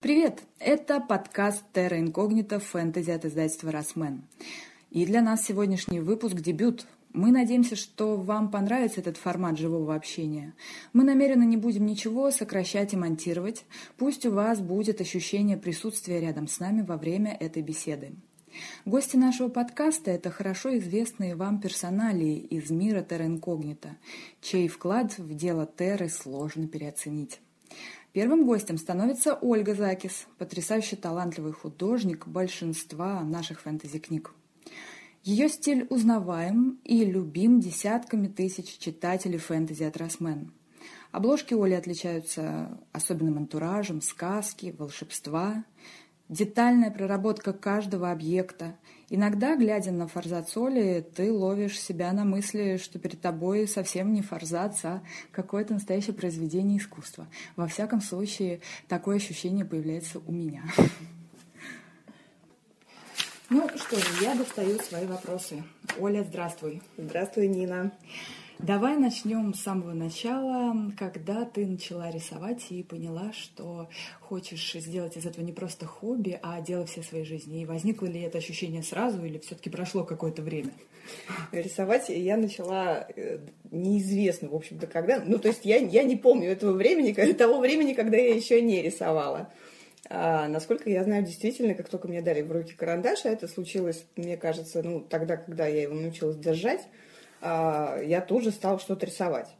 Привет! Это подкаст Terra Incognita фэнтези от издательства «Росмен». И для нас сегодняшний выпуск – дебют. Мы надеемся, что вам понравится этот формат живого общения. Мы намеренно не будем ничего сокращать и монтировать. Пусть у вас будет ощущение присутствия рядом с нами во время этой беседы. Гости нашего подкаста – это хорошо известные вам персоналии из мира Терра Инкогнита, чей вклад в дело Терры сложно переоценить. Первым гостем становится Ольга Закис, потрясающе талантливый художник большинства наших фэнтези-книг. Ее стиль узнаваем и любим десятками тысяч читателей фэнтези от Росмен. Обложки Оли отличаются особенным антуражем, сказки, волшебства, детальная проработка каждого объекта. Иногда, глядя на форзац Оли, ты ловишь себя на мысли, что перед тобой совсем не форзац, а какое-то настоящее произведение искусства. Во всяком случае, такое ощущение появляется у меня. Ну что же, я достаю свои вопросы. Оля, здравствуй. Здравствуй, Нина. Давай начнем с самого начала, когда ты начала рисовать и поняла, что хочешь сделать из этого не просто хобби, а дело всей своей жизни. И возникло ли это ощущение сразу или все-таки прошло какое-то время? Рисовать я начала э, неизвестно, в общем-то, когда. Ну, то есть я, я не помню этого времени, того времени, когда я еще не рисовала. А, насколько я знаю, действительно, как только мне дали в руки карандаш, а это случилось, мне кажется, ну, тогда, когда я его научилась держать, я тут же стала что-то рисовать.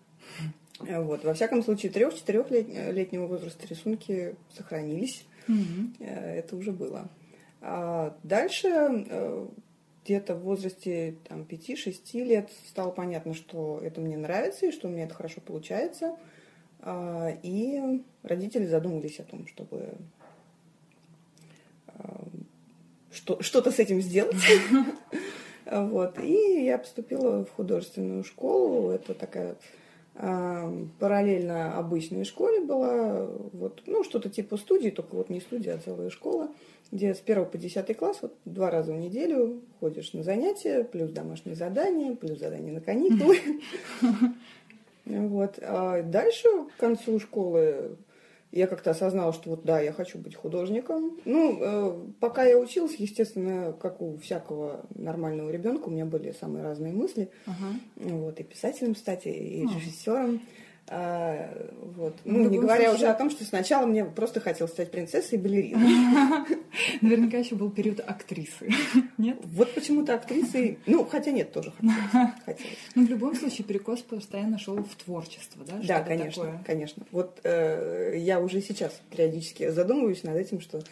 Вот. Во всяком случае, трех-четырехлетнего возраста рисунки сохранились. Mm-hmm. Это уже было. А дальше, э, где-то в возрасте там, 5-6 лет, стало понятно, что это мне нравится и что у меня это хорошо получается. А, и родители задумались о том, чтобы что-то с этим сделать. Вот. И я поступила в художественную школу. Это такая э, параллельно обычной школе была. Вот, ну, что-то типа студии, только вот не студия, а целая школа, где с 1 по 10 класс вот два раза в неделю ходишь на занятия, плюс домашние задания, плюс задания на каникулы. Вот. А дальше, к концу школы, я как-то осознала, что вот да, я хочу быть художником. Ну, э, пока я училась, естественно, как у всякого нормального ребенка, у меня были самые разные мысли. Ага. Вот, и писателем, кстати, и режиссером. А, вот. Ну, ну не говоря случае... уже о том, что сначала мне просто хотелось стать принцессой и балериной. Наверняка еще был период актрисы. Нет? Вот почему-то актрисой... Ну, хотя нет, тоже хотелось. Ну, в любом случае, перекос постоянно шел в творчество, да? Да, конечно, конечно. Вот э, я уже сейчас периодически задумываюсь над этим, что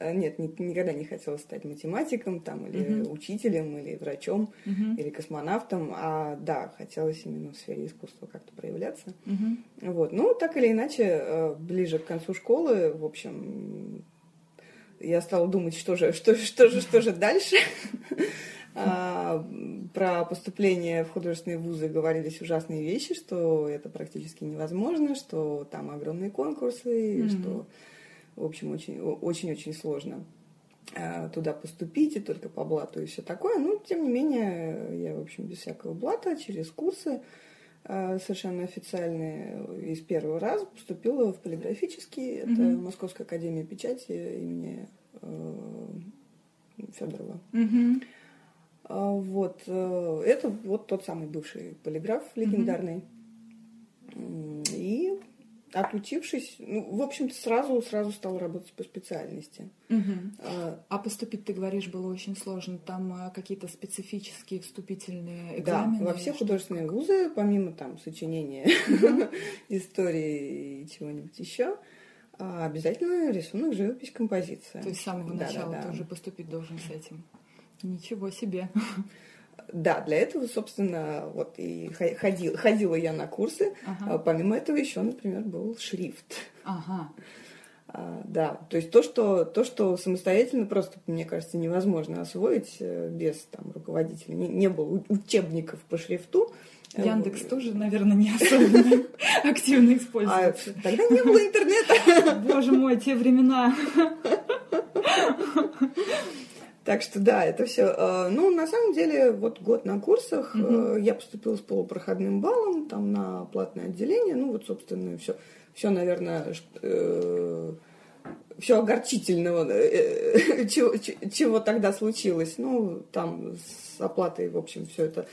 нет, ни, никогда не хотела стать математиком там, или uh-huh. учителем, или врачом, uh-huh. или космонавтом. А да, хотелось именно в сфере искусства как-то проявляться. Uh-huh. Вот. Ну, так или иначе, э, ближе к концу школы, в общем, я стала думать, что же, что, что же, что же дальше. А, про поступление в художественные вузы говорились ужасные вещи, что это практически невозможно, что там огромные конкурсы, что в общем, очень-очень сложно э, туда поступить, и только по блату и все такое. Но, тем не менее, я, в общем, без всякого блата, через курсы э, совершенно официальные, из первого раза поступила в полиграфический, это mm-hmm. Московская академия печати имени э, Федорова. Mm-hmm. Вот, это вот тот самый бывший полиграф легендарный. Mm-hmm. И отучившись, ну, в общем-то, сразу, сразу стал работать по специальности. Угу. А, а поступить, ты говоришь, было очень сложно. Там а, какие-то специфические вступительные экзамены? Да, во все художественные вузы, помимо там сочинения истории и чего-нибудь еще, а, обязательно рисунок, живопись, композиция. То есть с самого начала ты уже поступить должен с этим. Ничего себе. Да, для этого, собственно, вот и ходил, ходила я на курсы. Ага. А помимо этого еще, например, был шрифт. Ага. А, да, то есть то что, то, что самостоятельно просто, мне кажется, невозможно освоить э, без там, руководителя. Не, не было учебников по шрифту. Яндекс тоже, наверное, не особенно активно используется. А, тогда не было интернета. Боже мой, те времена. Так что да, это все. Э, ну, на самом деле, вот год на курсах угу. я поступила с полупроходным баллом там на платное отделение. Ну, вот, собственно, все, все, наверное, э, все огорчительного, э, чего, чего тогда случилось. Ну, там с оплатой, в общем, все это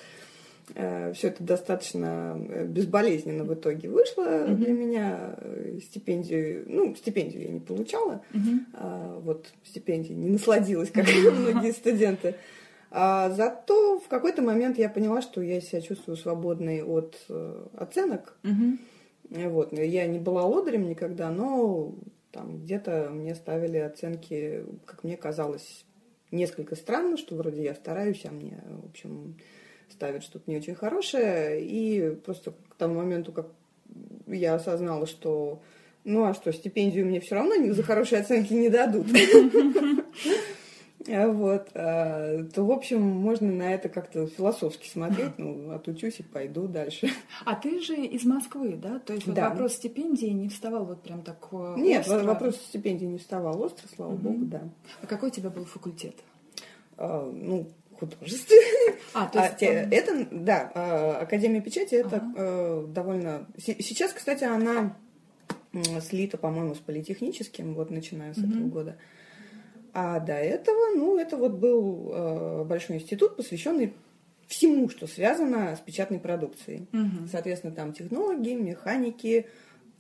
все это достаточно безболезненно в итоге вышло mm-hmm. для меня. Стипендию, ну, стипендию я не получала, mm-hmm. а, вот стипендии не насладилась, как многие студенты. А зато в какой-то момент я поняла, что я себя чувствую свободной от э, оценок. Mm-hmm. Вот. Я не была лодырем никогда, но там где-то мне ставили оценки, как мне казалось, несколько странно, что вроде я стараюсь, а мне, в общем, ставят что-то не очень хорошее. И просто к тому моменту, как я осознала, что ну а что, стипендию мне все равно за хорошие оценки не дадут. Вот, а, то, в общем, можно на это как-то философски смотреть, ну, отучусь и пойду дальше. А ты же из Москвы, да? То есть да. вопрос стипендии не вставал вот прям так э, Нет, остро? вопрос стипендии не вставал остро, слава угу. богу, да. А какой у тебя был факультет? А, ну, художественный. А, то есть... А, это, да, а, Академия печати, это ага. э, довольно... Сейчас, кстати, она слита, по-моему, с политехническим, вот начиная с угу. этого года. А до этого, ну, это вот был э, большой институт, посвященный всему, что связано с печатной продукцией. Угу. Соответственно, там технологии, механики,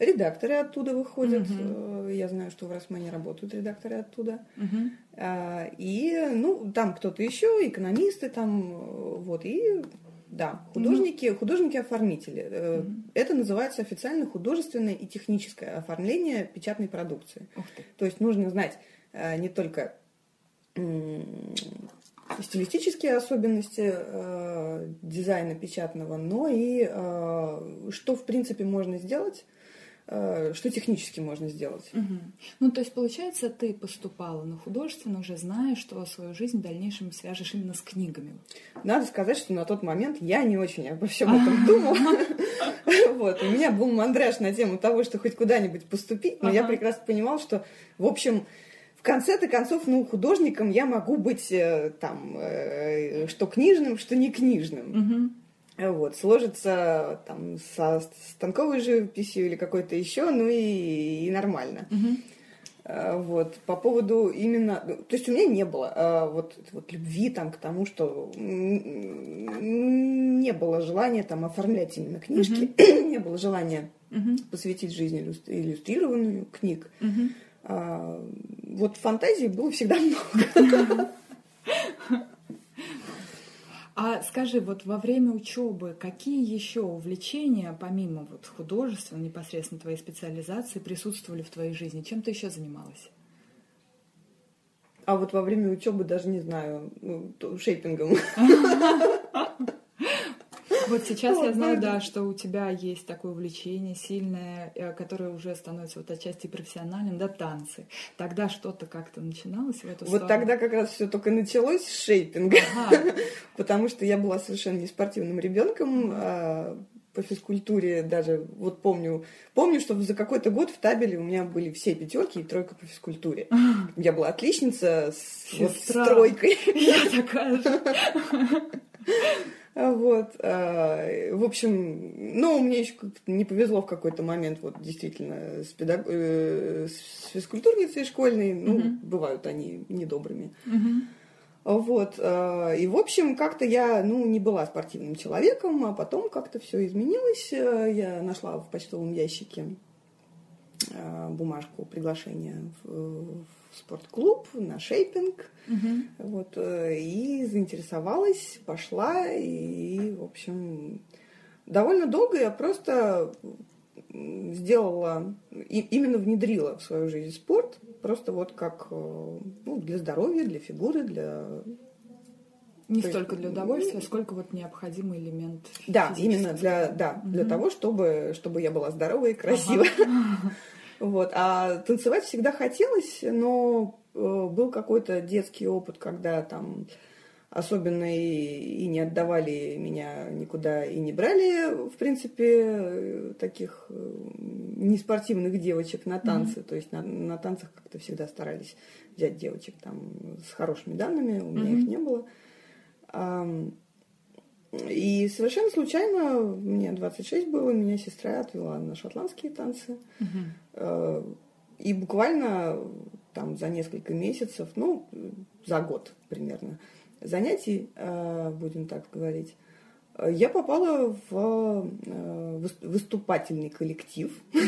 редакторы оттуда выходят. Угу. Я знаю, что в Росмане работают редакторы оттуда. Угу. А, и, ну, там кто-то еще, экономисты там, вот, и да, художники, угу. художники-оформители. Угу. Это называется официально художественное и техническое оформление печатной продукции. То есть нужно знать Э, не только стилистические особенности э, дизайна печатного, но и э, что, в принципе, можно сделать Э, что технически можно сделать. Угу. Ну, то есть, получается, ты поступала на художественно, уже зная, что свою жизнь в дальнейшем свяжешь именно с книгами. Надо сказать, что на тот момент я не очень обо всем этом думала. Вот. У меня был мандраж на тему того, что хоть куда-нибудь поступить, но я прекрасно понимала, что, в общем, в конце-то концов, ну, художником я могу быть э, там, э, что книжным, что не книжным. Вот, сложится там со станковой живописью или какой-то еще, ну и, и нормально. Угу. Вот, по поводу именно... Ну, то есть у меня не было а, вот, вот любви там к тому, что не было желания там оформлять именно книжки, угу. не было желания угу. посвятить жизни иллюстрированную книг. Угу. А, вот фантазии было всегда много. А скажи, вот во время учебы какие еще увлечения, помимо вот художественной, непосредственно твоей специализации, присутствовали в твоей жизни? Чем ты еще занималась? А вот во время учебы даже не знаю, ну, шейпингом. Вот сейчас я знаю, да, что у тебя есть такое увлечение сильное, э, которое уже становится вот отчасти профессиональным, да, танцы. Тогда что-то как-то начиналось в эту Вот тогда как раз все только началось с шейпинга, потому что я была совершенно не спортивным ребенком, а по физкультуре даже, вот помню, помню, что за какой-то год в табеле у меня были все пятерки и тройка по физкультуре. Я была отличница с, вот, с тройкой. Я такая же. Вот. А, в общем, ну, мне еще не повезло в какой-то момент, вот действительно, с, педаг... Э, с физкультурницей школьной, ну, угу. бывают они недобрыми. Угу. Вот. А, и, в общем, как-то я, ну, не была спортивным человеком, а потом как-то все изменилось. Я нашла в почтовом ящике бумажку приглашения в спортклуб на шейпинг. Угу. Вот, э, и заинтересовалась, пошла, и, в общем, довольно долго я просто сделала, и, именно внедрила в свою жизнь спорт, просто вот как э, ну, для здоровья, для фигуры, для не То столько есть, для удовольствия, сколько вот необходимый элемент. Да, именно для, да, угу. для того, чтобы, чтобы я была здорова и красива. Ага. Вот. А танцевать всегда хотелось, но э, был какой-то детский опыт, когда там особенно и, и не отдавали меня никуда и не брали, в принципе, таких э, неспортивных девочек на танцы. Mm-hmm. То есть на, на танцах как-то всегда старались взять девочек там с хорошими данными, у меня mm-hmm. их не было. И совершенно случайно, мне 26 было, меня сестра отвела на шотландские танцы. Угу. И буквально там за несколько месяцев, ну, за год примерно занятий, будем так говорить, я попала в выступательный коллектив.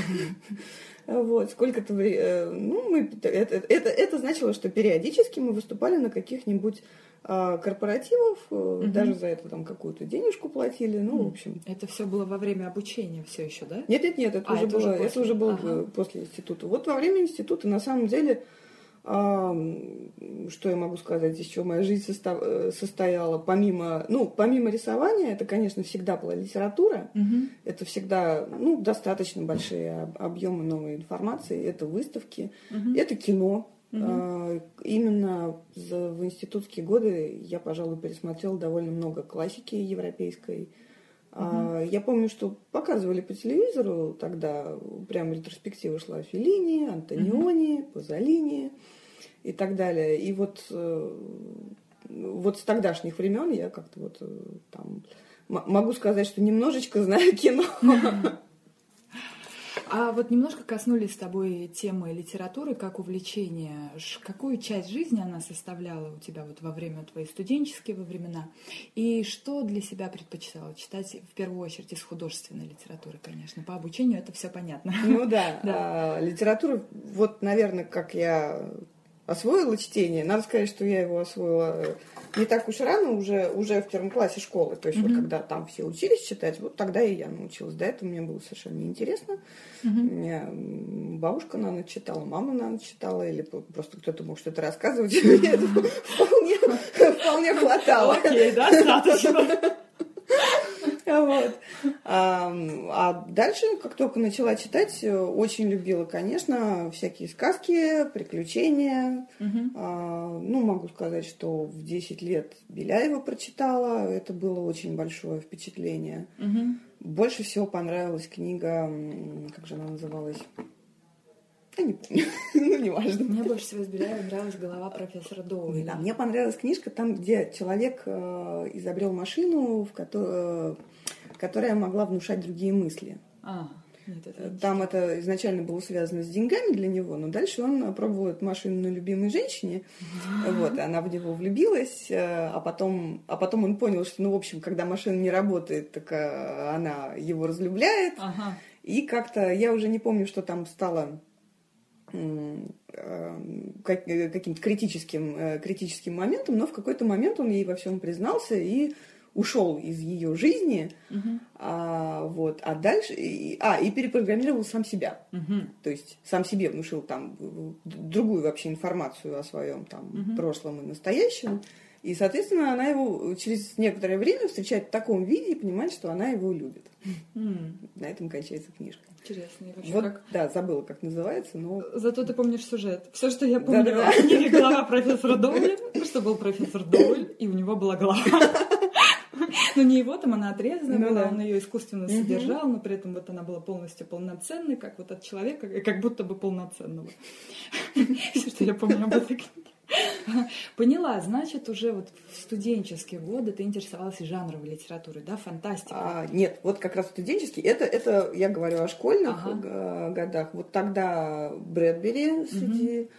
Вот, сколько-то ну, мы, это, это, это значило, что периодически мы выступали на каких-нибудь а, корпоративов, угу. даже за это там какую-то денежку платили, ну, в общем. Это все было во время обучения все еще, да? Нет, нет, нет, это, а, уже, это, было, уже, после? это уже было ага. после института. Вот во время института на самом деле, а, что я могу сказать, из чего моя жизнь состав, э, состояла, помимо, ну, помимо рисования, это, конечно, всегда была литература, угу. это всегда, ну, достаточно большие объемы новой информации, это выставки, угу. это кино, Угу. Именно в институтские годы я, пожалуй, пересмотрела довольно много классики европейской. Угу. Я помню, что показывали по телевизору тогда, прям ретроспектива шла Феллини, Антониони, угу. Пазолини и так далее. И вот, э, вот с тогдашних времен я как-то вот э, там могу сказать, что немножечко знаю кино. А вот немножко коснулись с тобой темы литературы как увлечения. Какую часть жизни она составляла у тебя вот во время твоей студенческие во времена? И что для себя предпочитала читать в первую очередь из художественной литературы, конечно. По обучению это все понятно. Ну да, да. А, литература, вот, наверное, как я освоила чтение. Надо сказать, что я его освоила не так уж рано, уже, уже в первом классе школы. То есть mm-hmm. вот когда там все учились читать, вот тогда и я научилась. До этого мне было совершенно неинтересно. Mm-hmm. Меня бабушка, наверное, читала, мама, наверное, читала, или просто кто-то мог что-то рассказывать. Мне вполне хватало. Окей, достаточно. Вот. А, а дальше, как только начала читать, очень любила, конечно, всякие сказки, приключения. Угу. А, ну, могу сказать, что в 10 лет Беляева прочитала. Это было очень большое впечатление. Угу. Больше всего понравилась книга, как же она называлась? Я не помню, ну, неважно. Мне больше всего из Беляева нравилась голова профессора Доуэля. Да, мне понравилась книжка там, где человек э, изобрел машину, в которой, которая могла внушать другие мысли. А, нет, это Там это изначально было связано с деньгами для него, но дальше он пробовал эту машину на любимой женщине. Вот, она в него влюбилась, э, а потом, а потом он понял, что, ну, в общем, когда машина не работает, так э, она его разлюбляет. Ага. И как-то, я уже не помню, что там стало Э, каким-то критическим, критическим моментом, но в какой-то момент он ей во всем признался и ушел из ее жизни, uh-huh. а, вот, а дальше, и, а, и перепрограммировал сам себя. Uh-huh. То есть сам себе внушил там другую вообще информацию о своем там uh-huh. прошлом и настоящем. И, соответственно, она его через некоторое время встречает в таком виде и понимает, что она его любит. Mm. На этом кончается книжка. Интересно. вот, как... Да, забыла, как называется, но... Зато ты помнишь сюжет. Все, что я помню да, да, да. книге глава профессора Доуэля, что был профессор Доуэль, и у него была голова. Но не его, там она отрезана ну, была, да. он ее искусственно угу. содержал, но при этом вот она была полностью полноценной, как вот от человека, как будто бы полноценного. Все, что я помню об этой книге. Поняла, значит, уже вот в студенческие годы ты интересовалась жанровой литературой, да, фантастикой? А, нет, вот как раз студенческие, это, это я говорю о школьных ага. годах. Вот тогда Брэдбери среди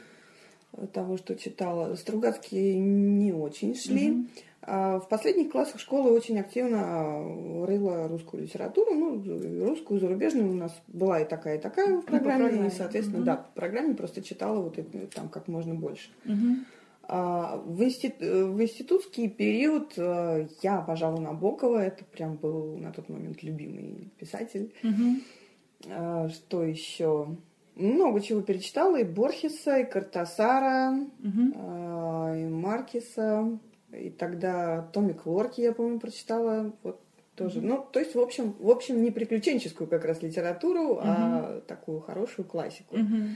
угу. того, что читала, Стругацкие не очень шли. Угу. А в последних классах школы очень активно рыла русскую литературу, ну, русскую, зарубежную у нас была и такая, и такая в ну, программе, программе. и, соответственно, угу. да, по программе просто читала вот это, там как можно больше. Угу. А, в, институт, в институтский период э, я обожала Набокова, это прям был на тот момент любимый писатель. Угу. А, что еще? Много чего перечитала, и Борхеса, и Картасара, угу. и Маркиса, и тогда Томми Клорки, я помню, прочитала. Вот тоже. Mm-hmm. Ну, то есть, в общем, в общем, не приключенческую как раз литературу, mm-hmm. а такую хорошую классику. Mm-hmm.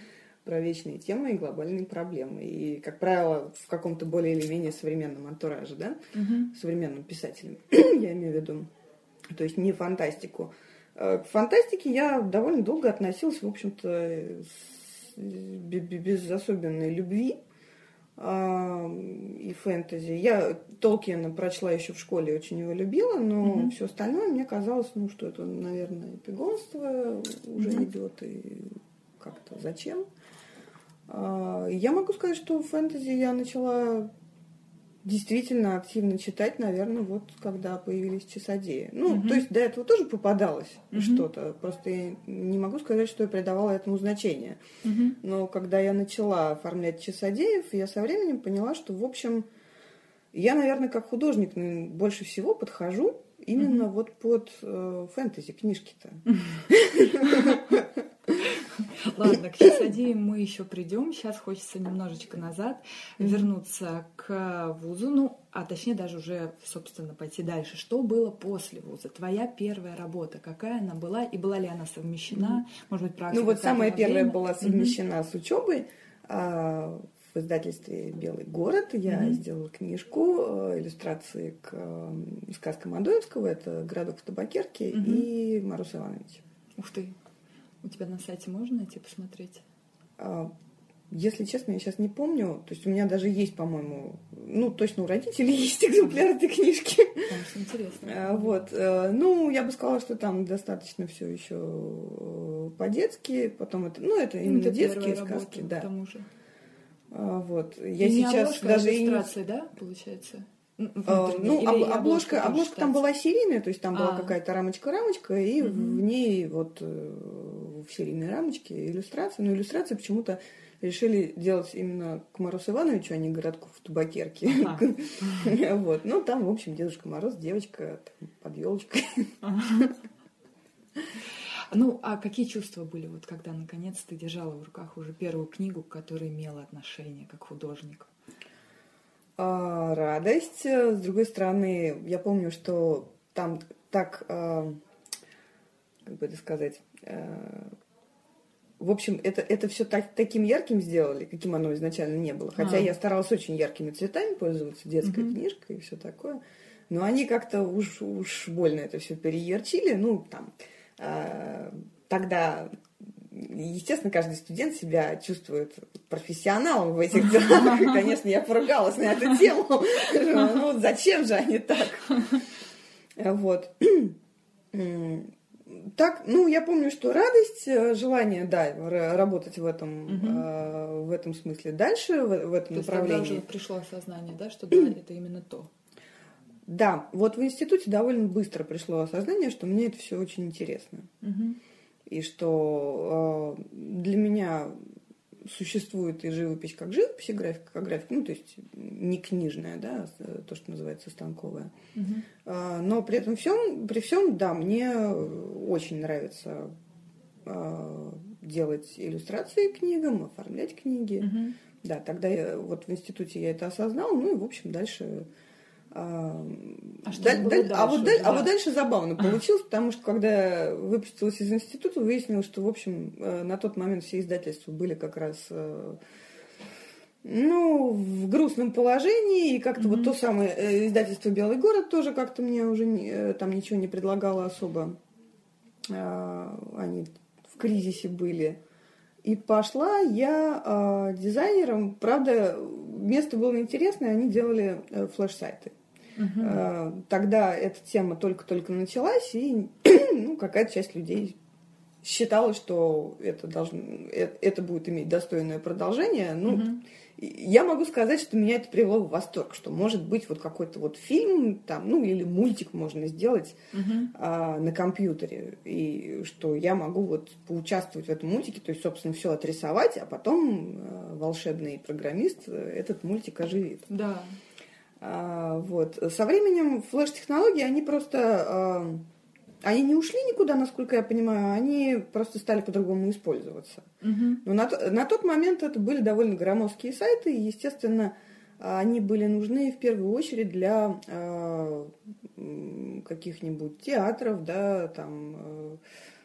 Про вечные темы и глобальные проблемы. И, как правило, в каком-то более или менее современном антураже, да, mm-hmm. современным писателем, я имею в виду. То есть не фантастику. Э, к фантастике я довольно долго относилась, в общем-то, без особенной любви и фэнтези. Я Толкина прочла еще в школе, очень его любила, но mm-hmm. все остальное мне казалось, ну, что это, наверное, эпигонство уже mm-hmm. идет, и как-то зачем. А, я могу сказать, что фэнтези я начала действительно активно читать, наверное, вот когда появились часодеи. Ну, угу. то есть до этого тоже попадалось угу. что-то. Просто я не могу сказать, что я придавала этому значение. Угу. Но когда я начала оформлять часодеев, я со временем поняла, что, в общем, я, наверное, как художник больше всего подхожу именно угу. вот под э, фэнтези книжки-то. Ладно, к часодеям мы еще придем. Сейчас хочется немножечко назад вернуться к вузу, ну, а точнее даже уже, собственно, пойти дальше. Что было после вуза? Твоя первая работа, какая она была и была ли она совмещена? Может быть, практика? Ну вот самая первая была совмещена с учебой а, в издательстве «Белый город». Я mm-hmm. сделала книжку, э, иллюстрации к сказкам Адоевского. Это «Городок в табакерке» mm-hmm. и «Мороз Иванович». Ух ты! У тебя на сайте можно найти посмотреть? А, если честно, я сейчас не помню. То есть у меня даже есть, по-моему, ну, точно у родителей есть экземпляр этой книжки. Конечно, интересно. А, вот. Э, ну, я бы сказала, что там достаточно все еще э, по-детски. Потом это, ну, это именно это детские сказки, работа, да. К тому же. А, вот. Я и сейчас не даже иллюстрация, да, получается? Ну, об, обложка, обложка там была серийная, то есть там а. была какая-то рамочка-рамочка, и угу. в ней вот э, в серийной рамочке иллюстрация. Но иллюстрации почему-то решили делать именно к Морозу Ивановичу, а не городку в табакерке. Вот. Ну, там, в общем, Дедушка Мороз, девочка под елочкой. Ну, а какие чувства были, вот когда наконец ты держала в руках уже первую книгу, к которой имела отношение как художник? А, радость. С другой стороны, я помню, что там так, а, как бы это сказать, а, в общем, это, это все так, таким ярким сделали, каким оно изначально не было. Хотя а. я старалась очень яркими цветами пользоваться, детской mm книжкой и все такое. Но они как-то уж, уж больно это все переярчили. Ну, там, э, тогда естественно, каждый студент себя чувствует профессионалом в этих делах. И, конечно, я поругалась на эту тему. Ну, зачем же они так? Вот. Так, ну, я помню, что радость, э, желание, да, работать в этом, угу. в этом смысле дальше, в, в этом То направлении. Есть уже пришло осознание, да, что да, это именно то. Да, вот в институте довольно быстро пришло осознание, что мне это все очень интересно. Угу и что э, для меня существует и живопись как живопись, и графика как графика, ну, то есть не книжная, да, то, что называется станковая. Угу. Uh Но при этом всем, при всем, да, мне очень нравится э, делать иллюстрации книгам, оформлять книги. Угу. Да, тогда я, вот в институте я это осознала, ну и, в общем, дальше а, а, что даль, даль, дальше, а, вот, даль, а вот дальше забавно получилось, потому что когда я выпустилась из института, выяснилось, что, в общем, э, на тот момент все издательства были как раз э, ну, в грустном положении, и как-то mm-hmm. вот то самое э, издательство «Белый город» тоже как-то мне уже там ничего не предлагало особо. А, они в кризисе были. И пошла я дизайнером. Правда, место было интересное, они делали флеш-сайты. Угу. Тогда эта тема только-только началась, и ну, какая-то часть людей считала, что это, должно, это, это будет иметь достойное продолжение. Ну, угу. Я могу сказать, что меня это привело в восторг, что может быть вот какой-то вот фильм там, ну или мультик можно сделать угу. а, на компьютере, и что я могу вот поучаствовать в этом мультике, то есть, собственно, все отрисовать, а потом а, волшебный программист этот мультик оживит. Да. А, вот. Со временем флеш-технологии, они просто... А, они не ушли никуда, насколько я понимаю, они просто стали по-другому использоваться. Угу. Но на, на тот момент это были довольно громоздкие сайты, и, естественно, они были нужны в первую очередь для э, каких-нибудь театров, да, там, э,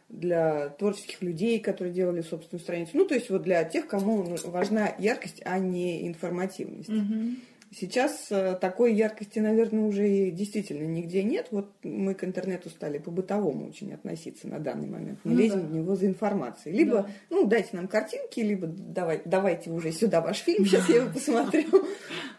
для творческих людей, которые делали собственную страницу. Ну, то есть вот для тех, кому важна яркость, а не информативность. Угу. Сейчас э, такой яркости, наверное, уже и действительно нигде нет. Вот мы к интернету стали по-бытовому очень относиться на данный момент. Не ну, лезем да. в него за информацией. Либо, да. ну, дайте нам картинки, либо давай, давайте уже сюда ваш фильм, сейчас я его посмотрю.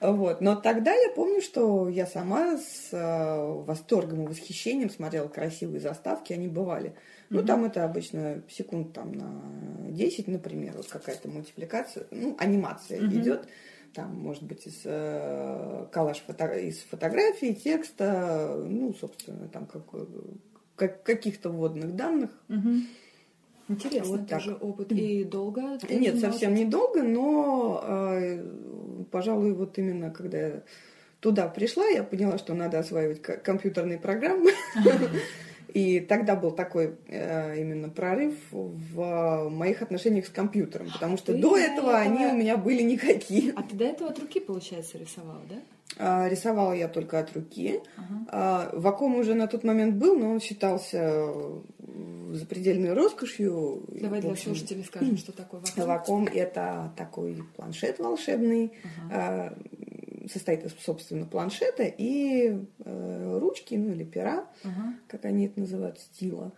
Вот. Но тогда я помню, что я сама с э, восторгом и восхищением смотрела красивые заставки, они бывали. Ну, там это обычно секунд там на 10, например, вот какая-то мультипликация, ну, анимация идет там, может быть, из э, коллаж фото, из фотографий, текста, ну, собственно, там как, как, каких-то вводных данных. Угу. Интересно, вот так. тоже опыт. И долго? Ты Нет, совсем недолго, но, э, пожалуй, вот именно когда я туда пришла, я поняла, что надо осваивать компьютерные программы. И тогда был такой э, именно прорыв в моих отношениях с компьютером, потому что ты до этого, этого они у меня были никакие. А ты до этого от руки, получается, рисовала, да? А, рисовала я только от руки. Ага. А, Ваком уже на тот момент был, но он считался запредельной роскошью. Давай для общем, слушателей скажем, что такое Ваком. Ваком – это такой планшет волшебный, ага. А, состоит из, собственно, планшета и э, ручки, ну или пера, uh-huh. как они это называют, стила,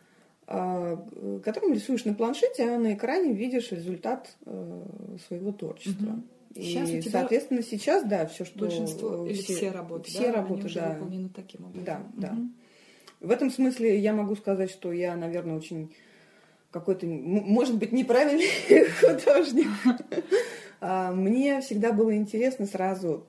э, которым рисуешь на планшете, а на экране видишь результат э, своего творчества. Uh-huh. И, сейчас соответственно, сейчас, да, все, что... Большинство, или все, работы, все да? работы, Они да. выполнены таким образом. Да, да. Угу. В этом смысле я могу сказать, что я, наверное, очень какой-то, может быть, неправильный художник. А, мне всегда было интересно сразу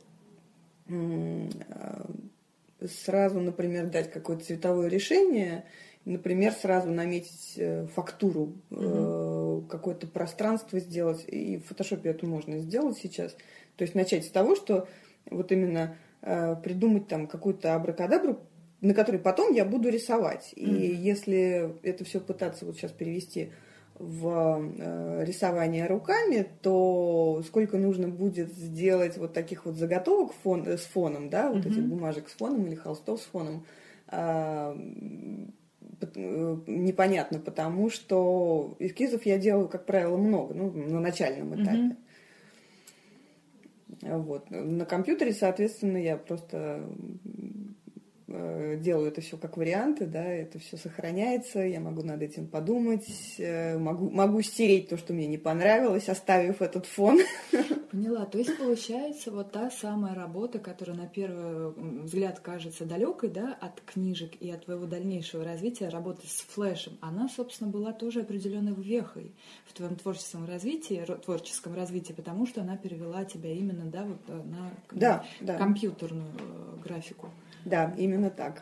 сразу, например, дать какое-то цветовое решение, например, сразу наметить э, фактуру, угу. какое-то пространство сделать. И в фотошопе это можно сделать сейчас. То есть начать с того, что вот именно э, придумать там какую-то абракадабру, на которой потом я буду рисовать. И mm если это все пытаться вот сейчас перевести в э, рисование руками, то сколько нужно будет сделать вот таких вот заготовок фон, э, с фоном, да, вот mm-hmm. этих бумажек с фоном или холстов с фоном, а, э, непонятно, потому что эскизов я делаю, как правило, много, ну, на начальном этапе. Mm-hmm. Вот. На компьютере, соответственно, я просто делаю это все как варианты, да, это все сохраняется, я могу над этим подумать, э, могу, могу стереть то, что мне не понравилось, оставив этот фон. Поняла. То есть получается вот та самая работа, которая на первый взгляд кажется далекой, да, от книжек и от твоего дальнейшего развития, работы с флешем, она, собственно, была тоже определенной вехой в твоем творческом развитии, творческом развитии, потому что она перевела тебя именно, да, вот э, на, да, да. компьютерную графику. Да, именно так.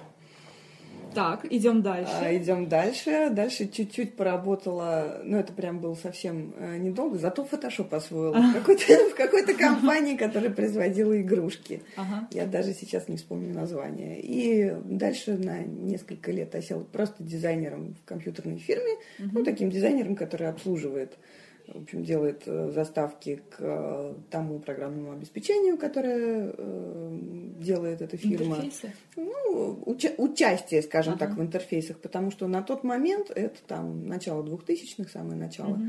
Так, идем дальше. А, идем дальше. Дальше чуть-чуть поработала, ну это прям было совсем э, недолго, зато фотошоп освоила в какой-то, в какой-то компании, которая производила игрушки. Ага. Я даже сейчас не вспомню название. И дальше на несколько лет осел просто дизайнером в компьютерной фирме, угу. ну таким дизайнером, который обслуживает в общем, делает э, заставки к э, тому программному обеспечению, которое э, делает эта фирма. Интерфейсы? Ну, уча- участие, скажем ага. так, в интерфейсах, потому что на тот момент, это там начало двухтысячных, самое начало, угу.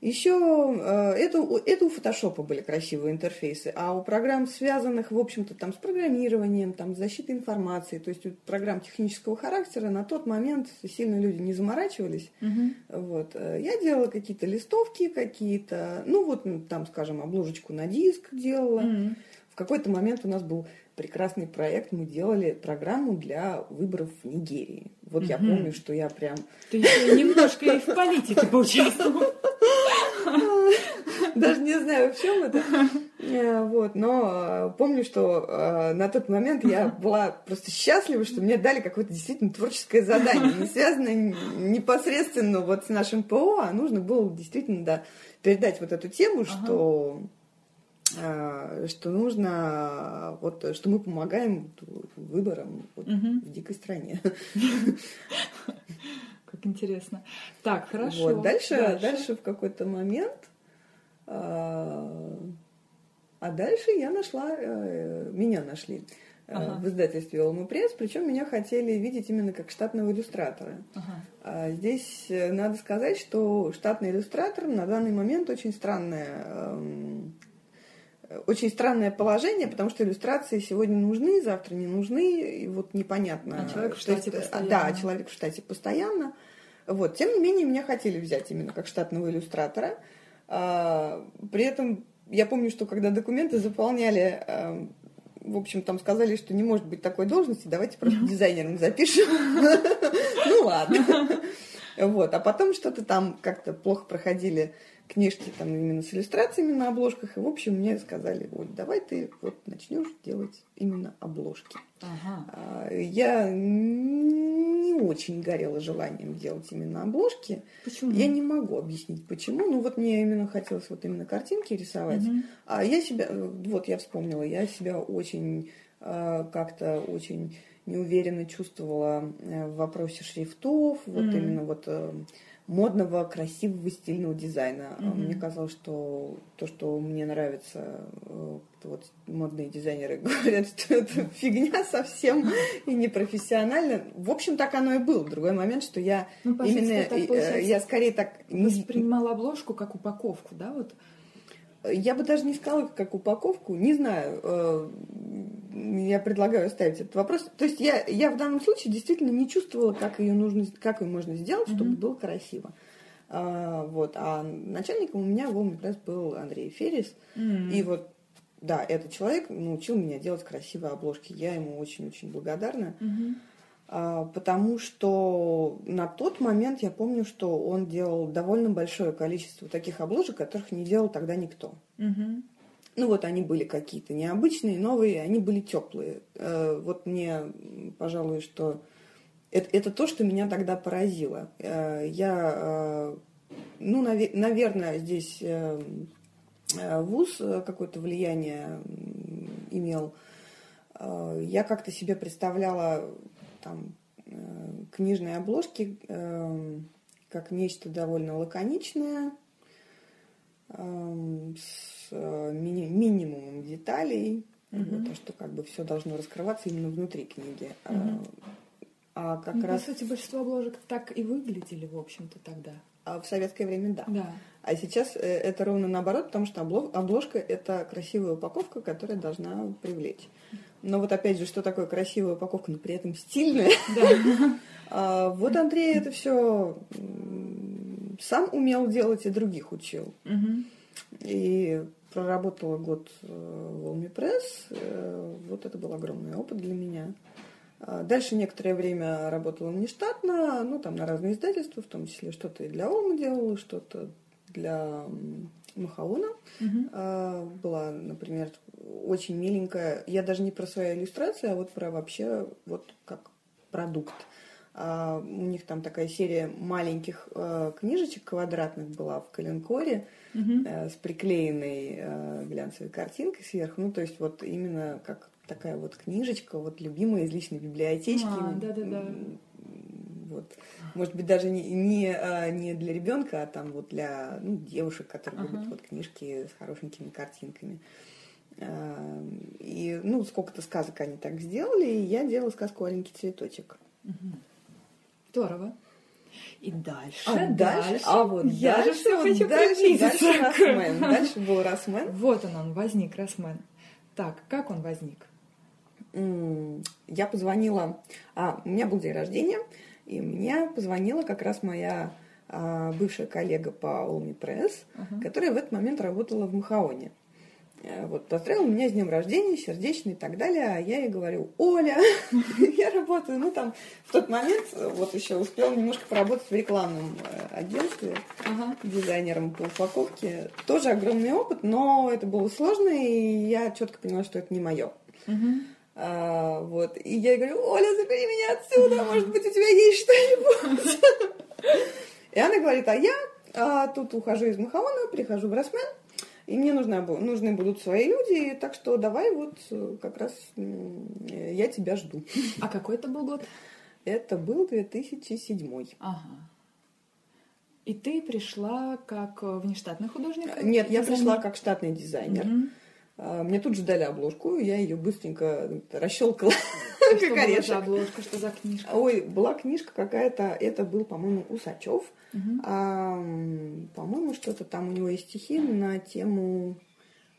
Еще э, это, это у фотошопа были красивые интерфейсы, а у программ, связанных, в общем-то, там с программированием, там, с защитой информации, то есть у программ технического характера на тот момент сильно люди не заморачивались. Угу. Вот. Э, я делала какие-то листовки, какие-то, ну вот там, скажем, обложечку на диск делала. Угу. В какой-то момент у нас был прекрасный проект, мы делали программу для выборов в Нигерии. Вот угу. я помню, что я прям... Ты еще немножко и в политике поучаствовала. Даже не знаю, в чем это. Э, вот, но э, помню, что э, на тот момент я была просто счастлива, что мне дали какое-то действительно творческое задание, не связанное непосредственно вот с нашим ПО, а нужно было действительно да, передать вот эту тему, что что нужно, вот, что мы помогаем выборам вот, угу. в дикой стране. Как интересно. Так, хорошо. Вот, дальше, дальше. дальше в какой-то момент а, а дальше я нашла, э, меня нашли э, ага. в издательстве Олма Пресс, причем меня хотели видеть именно как штатного иллюстратора. Ага. А здесь э, надо сказать, что штатный иллюстратор на данный момент очень странная эм, очень странное положение, потому что иллюстрации сегодня нужны, завтра не нужны, и вот непонятно. А человек в штате есть, постоянно. Да, человек в штате постоянно. Вот. Тем не менее, меня хотели взять именно как штатного иллюстратора. А, при этом я помню, что когда документы заполняли, а, в общем, там сказали, что не может быть такой должности, давайте просто дизайнером запишем. Ну ладно. Вот. А потом что-то там как-то плохо проходили книжки там именно с иллюстрациями на обложках. И, в общем, мне сказали, вот, давай ты вот начнешь делать именно обложки. Ага. А, я не очень горела желанием делать именно обложки. Почему? Я не могу объяснить, почему. Ну, вот мне именно хотелось вот именно картинки рисовать. Угу. А я себя, вот я вспомнила, я себя очень а, как-то очень неуверенно чувствовала э, в вопросе шрифтов, вот mm. именно вот э, модного, красивого, стильного дизайна. Mm-hmm. Мне казалось, что то, что мне нравится, э, вот модные дизайнеры говорят, что это фигня совсем и непрофессионально. В общем, так оно и было. Другой момент, что я ну, именно, так, я скорее так... Воспринимала обложку как упаковку, да, вот? Я бы даже не сказала, как упаковку, не знаю. Э, я предлагаю оставить этот вопрос. То есть я, я в данном случае действительно не чувствовала, как ее нужно, как ее можно сделать, чтобы mm-hmm. было красиво. А, вот. А начальником у меня в Омнипресс был Андрей Феррис. Mm-hmm. И вот, да, этот человек научил меня делать красивые обложки. Я ему очень-очень благодарна. Mm-hmm. А, потому что на тот момент я помню, что он делал довольно большое количество таких обложек, которых не делал тогда никто. Угу. Ну вот они были какие-то необычные, новые, они были теплые. Э, вот мне, пожалуй, что это, это то, что меня тогда поразило. Э, я, э, ну, наве- наверное, здесь вуз какое-то влияние имел. Я как-то себе представляла там э, книжные обложки э, как нечто довольно лаконичное, э, с мини минимумом деталей, угу. а что как бы все должно раскрываться именно внутри книги. Угу. А как ну, раз... По сути, большинство обложек так и выглядели, в общем-то, тогда. А в советское время да. Да. А сейчас это ровно наоборот, потому что обложка это красивая упаковка, которая должна привлечь. Но вот опять же, что такое красивая упаковка, но при этом стильная. Да. А, вот Андрей это все сам умел делать и других учил. И проработала год э, в Олми Пресс. Э, вот это был огромный опыт для меня. А, дальше некоторое время работала нештатно, ну, там на разные издательства, в том числе что-то и для Олмы делала, что-то для Махауна. Угу. Была, например, очень миленькая. Я даже не про свою иллюстрацию, а вот про вообще вот как продукт. А, у них там такая серия маленьких а, книжечек квадратных была в калинкоре угу. с приклеенной а, глянцевой картинкой сверху. Ну, то есть вот именно как такая вот книжечка, вот любимая из личной библиотечки. А, да, да, да. Вот. Может быть, даже не, не, а, не для ребенка, а там вот для ну, девушек, которые uh-huh. любят вот книжки с хорошенькими картинками. А, и, ну, сколько-то сказок они так сделали, и я делала сказку «Аленький цветочек». Угу. Здорово. И дальше, а дальше, дальше, а вот я дальше, же вот хочу дальше, дальше Росмен. Дальше был Росмен. Вот он, он возник, Росмен. Так, как он возник? Я позвонила, а, у меня был день рождения, и мне позвонила как раз моя а, бывшая коллега по Олми Пресс, uh-huh. которая в этот момент работала в Махаоне. Э, вот, поздравила меня с днем рождения, сердечно и так далее. А я ей говорю, Оля, я работаю, ну там, в тот момент вот еще успела немножко поработать в рекламном э, агентстве дизайнером по упаковке. Тоже огромный опыт, но это было сложно, и я четко поняла, что это не мое. А, вот. И я говорю, Оля, забери меня отсюда, может быть, у тебя есть что-нибудь. И она говорит, а я а, тут ухожу из Махаона, прихожу в Росмен, и мне нужны, нужны будут свои люди, так что давай вот э, как раз я тебя жду. А какой это был год? Это был 2007. Ага. И ты пришла как внештатный художник? Нет, я пришла как штатный дизайнер. Угу. А, мне тут же дали обложку, я ее быстренько расщелкала. А что была за обложка, что за книжка? Ой, была книжка какая-то, это был, по-моему, Усачев. Угу. А, по-моему, что-то там у него есть стихи на тему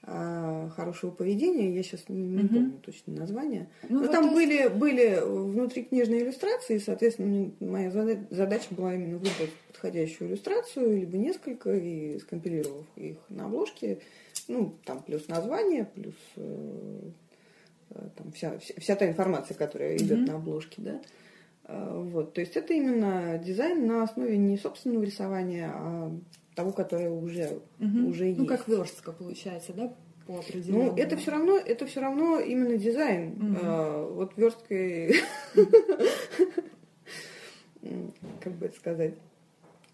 а, хорошего поведения, я сейчас не, не угу. помню точно название. Ну, Но вот там есть... были, были внутрикнижные иллюстрации, и, соответственно, моя задача была именно выбрать подходящую иллюстрацию, либо несколько, и скомпилировав их на обложке, ну, там плюс название, плюс э, э там вся, вся, вся та информация, которая идет mm-hmm. на обложке, да. Э, вот, то есть это именно дизайн на основе не собственного рисования, а того, которое уже, угу. уже ну, есть. Ну, как верстка получается, да? По ну, это все равно, это все равно именно дизайн. Угу. А, вот версткой, как бы это сказать.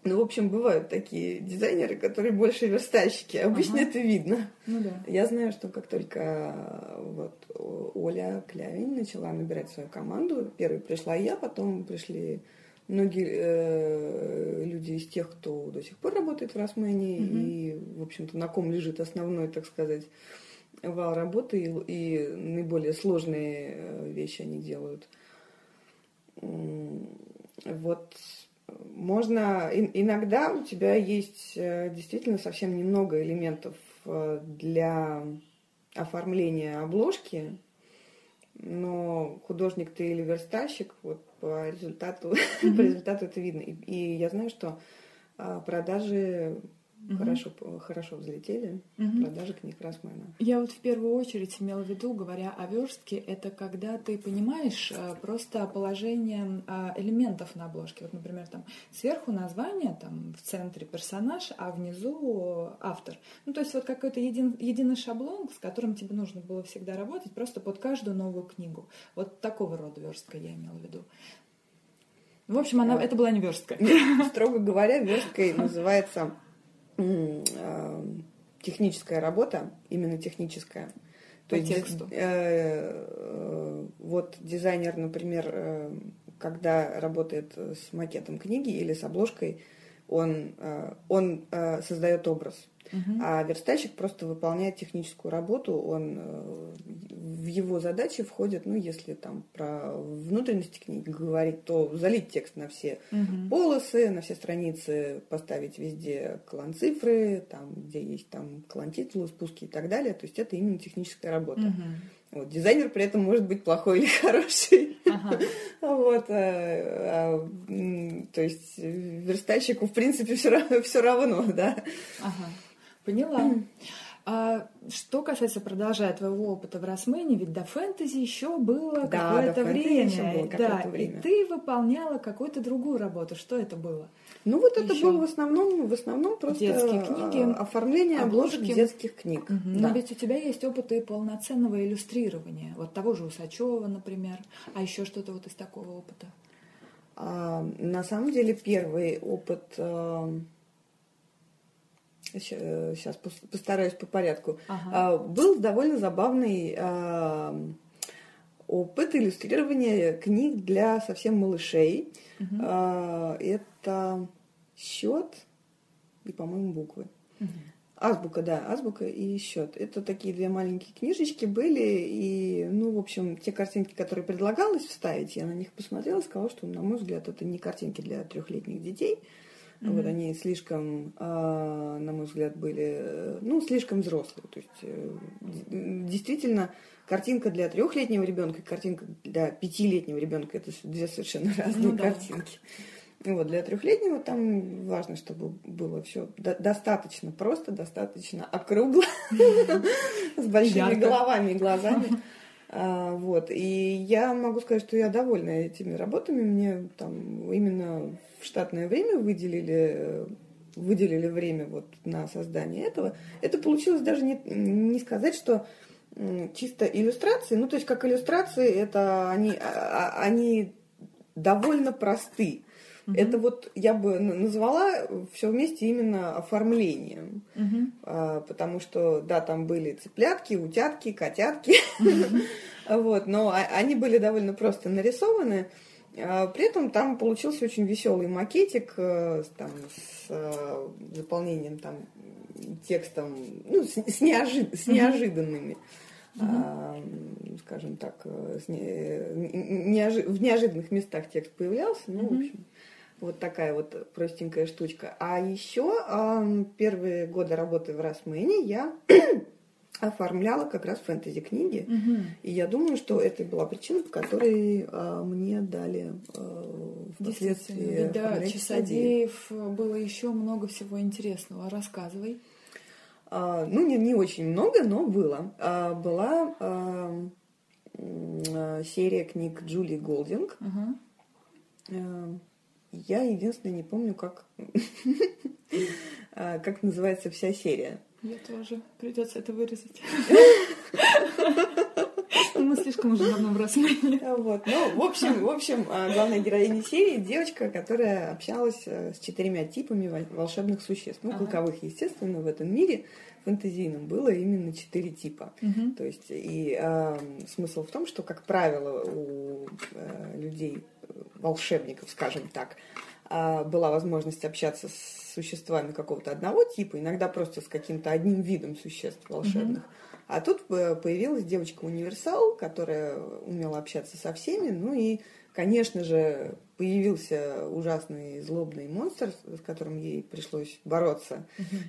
Ну, в общем, бывают такие дизайнеры, которые больше верстальщики. Обычно ага. это видно. Ну да. Я знаю, что как только вот Оля Клявин начала набирать свою команду, первой пришла я, потом пришли многие э, люди из тех, кто до сих пор работает в Росмене, mm-hmm. и, в общем-то, на ком лежит основной, так сказать, вал работы, и, и наиболее сложные э, вещи они делают. Вот можно иногда у тебя есть э, действительно совсем немного элементов э, для оформления обложки, но художник ты или верстальщик, вот по результату, mm-hmm. по результату это видно. И, и я знаю, что а, продажи угу. хорошо, хорошо взлетели, угу. продажи книг Росмена. Я вот в первую очередь имела в виду, говоря о верстке, это когда ты понимаешь э, просто положение а, элементов на обложке. Вот, например, там сверху название, там в центре персонаж, а внизу автор. Ну, то есть вот какой-то един, единый шаблон, с которым тебе нужно было всегда работать, просто под каждую новую книгу. Вот такого рода верстка я имела в виду. В общем, она, это была не верстка. Строго говоря, версткой называется техническая работа, именно техническая. То По есть тексту. Э, э, вот дизайнер, например, э, когда работает с макетом книги или с обложкой, он, э, он э, создает образ. Угу. А верстальщик просто выполняет техническую работу. Он э, в его задачи входит, ну, если там про внутренности книги говорить, то залить текст на все угу. полосы, на все страницы, поставить везде клан-цифры, там, где есть там клан-титулы, спуски и так далее. То есть это именно техническая работа. Угу. Вот. Дизайнер при этом может быть плохой или хороший. Ага. Вот, а, а, то есть верстальщику, в принципе, все равно, все равно да. Ага. Поняла. А что касается продолжая твоего опыта в Росмене, ведь до фэнтези еще было да, какое-то время. Было какое-то да, время. И ты выполняла какую-то другую работу. Что это было? Ну вот это еще? было в основном, в основном просто детские книги, оформление обложек детских книг. Угу. Да. Но ведь у тебя есть опыт и полноценного иллюстрирования. Вот того же Усачева, например. А еще что-то вот из такого опыта? А, на самом деле первый опыт а, сейчас постараюсь по порядку, ага. А, был довольно забавный а, опыт иллюстрирования книг для совсем малышей. Угу. Это счет и, по-моему, буквы. Угу. Азбука, да, азбука и счет. Это такие две маленькие книжечки были, и, ну, в общем, те картинки, которые предлагалось вставить, я на них посмотрела, сказала, что, на мой взгляд, это не картинки для трехлетних детей. Mm-hmm. Вот они слишком, а, на мой взгляд, были, ну, слишком взрослые. То есть, э, действительно, картинка для трехлетнего ребенка и картинка для пятилетнего ребенка это две совершенно разные ну, картинки. Да. Вот, для трехлетнего там важно, чтобы было все до- достаточно просто, достаточно округло, с большими головами и глазами. А, вот. И я могу сказать, что я довольна этими работами. Мне там именно в штатное время выделили выделили время вот на создание этого. Это получилось даже не, не сказать, что чисто иллюстрации, ну то есть как иллюстрации, это они, а, а, они довольно просты. Угу. Это вот я бы назвала все вместе именно оформлением. Угу. А, потому что, да, там были цыплятки, утятки, котятки. Вот, но они были довольно просто нарисованы. А, при этом там получился очень веселый макетик э, там, с э, заполнением там, текстом, ну, с, с, неожи, с неожиданными. Uh-huh. скажем так, э, с не, неожи, в неожиданных местах текст появлялся. Ну, uh-huh. в общем, вот такая вот простенькая штучка. А еще первые годы работы в Росмене я оформляла как раз фэнтези-книги. Угу. И я думаю, что это была причина, по которой а, мне дали а, впоследствии Ведь, да, Часодеев было еще много всего интересного. Рассказывай. А, ну, не, не очень много, но было. А, была а, а, серия книг Джулии Голдинг. Ага. А, Я единственное не помню, как, а, как называется вся серия. Я тоже. Придется это вырезать. Мы слишком уже давно в Росмане. А, Вот. Ну, в общем, в общем, а, главная героиня серии девочка, которая общалась э, с четырьмя типами вол- волшебных существ. Ну, Ага. каковых, естественно, в этом мире фэнтезийном было именно четыре типа. То есть, и а, смысл в том, что, как правило, у э, людей, э, волшебников, скажем так, а, была возможность общаться с существами какого-то одного типа, иногда просто с каким-то одним видом существ волшебных. А тут э, появилась девочка-универсал, которая умела общаться со всеми, ну и, конечно же, появился ужасный злобный монстр, с которым ей пришлось бороться,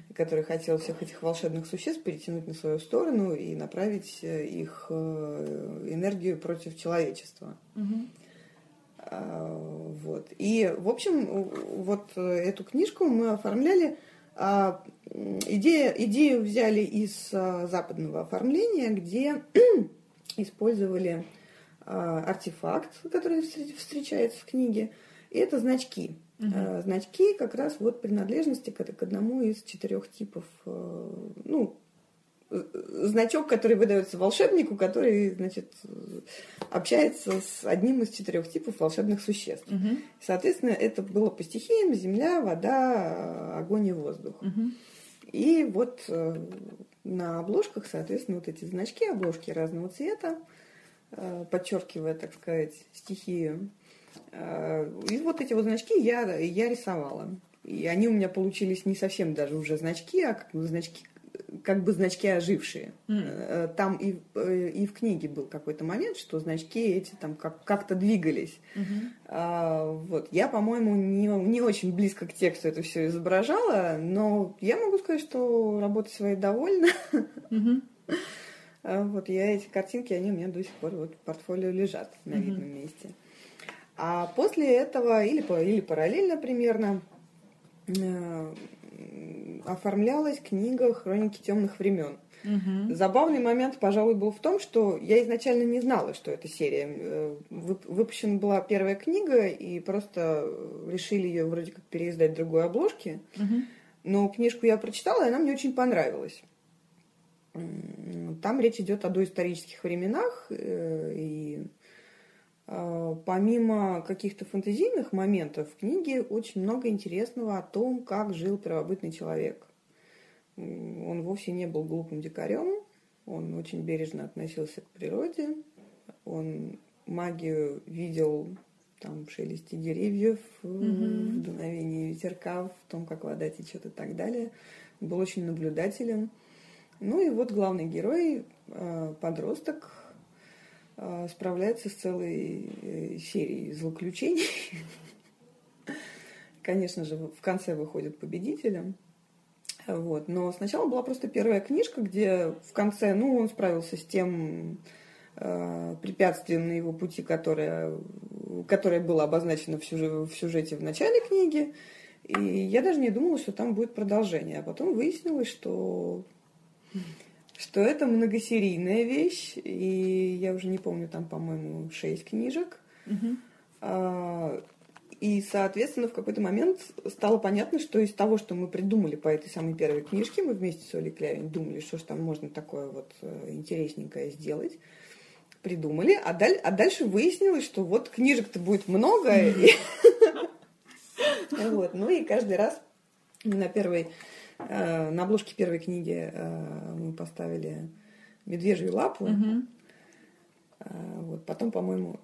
и который хотел всех этих волшебных существ перетянуть на свою сторону и направить э, их э, энергию против человечества. А, Вот. И, в общем, вот эту книжку мы оформляли. Идея, идею взяли из а, западного оформления, где использовали а, артефакт, который встр- встречается в книге. И это значки. А, Значки как раз вот принадлежности к, к одному из четырех типов. э, Ну, значок, который выдается волшебнику, который, значит, общается с одним из четырех типов волшебных существ. Мгм. Соответственно, это было по стихиям земля, вода, огонь и воздух. Мгм. И вот э, на обложках, соответственно, вот эти значки, обложки разного цвета, э, подчеркивая, так сказать, стихию. Э, И вот эти вот значки я, я рисовала. И они у меня получились не совсем даже уже значки, а как значки, как бы значки ожившие. Э, Там и, э, и в книге был какой-то момент, что значки эти там как- как-то двигались. Мгм. А, вот. Я, по-моему, не, не очень близко к тексту это все изображала, но я могу сказать, что работа своей довольна. Мгм. А, вот я эти картинки, они у меня до сих пор вот в портфолио лежат на Мгм. видном месте. А после этого, или, или параллельно примерно, э, оформлялась книга «Хроники темных времен». Мгм. Забавный момент, пожалуй, был в том, что я изначально не знала, что это серия. Э, вып- Выпущена была первая книга, и просто э, решили ее вроде как переиздать в другой обложке. Мгм. Но книжку я прочитала, и она мне очень понравилась. Там речь идет о доисторических временах, э, и помимо каких-то фантазийных моментов в книге очень много интересного о том, как жил первобытный человек. Он вовсе не был глупым дикарем, он очень бережно относился к природе, он магию видел там в шелесте деревьев, э, Мгм. в дуновении ветерка, в том, как вода течет и так далее. Был очень наблюдателен. Ну и вот главный герой, э, подросток, э, справляется с целой э, серией злоключений. Конечно же, в конце выходит победителем. Вот. Но сначала была просто первая книжка, где в конце, ну, он справился с тем э, препятствием на его пути, которое, которое было обозначено в, сюжете, в сюжете в начале книги. И я даже не думала, что там будет продолжение. А потом выяснилось, что, что это многосерийная вещь. И я уже не помню, там, по-моему, шесть книжек. А, И, соответственно, в какой-то момент стало понятно, что из того, что мы придумали по этой самой первой книжке, мы вместе с Олей Клявин думали, что ж там можно такое вот э, интересненькое сделать. Придумали, а, даль- а дальше выяснилось, что вот книжек-то будет много. Вот, Ну и каждый раз на первой, на обложке первой книги э, мы поставили медвежью лапу. А, Вот, потом, по-моему,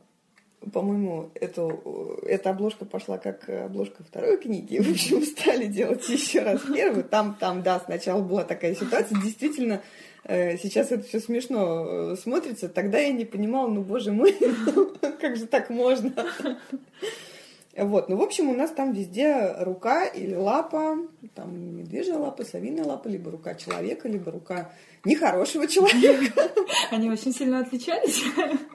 по-моему, эту, эта обложка пошла как обложка второй книги. В общем, стали делать еще раз первую. Там, там, да, сначала была такая ситуация. Действительно, э, сейчас это все смешно э, смотрится. Тогда я не понимала, ну, боже мой, как же так можно? Вот, ну, в общем, у нас там везде рука или лапа, там медвежья лапа, совиная лапа, либо рука человека, либо рука нехорошего человека. Они очень сильно отличались?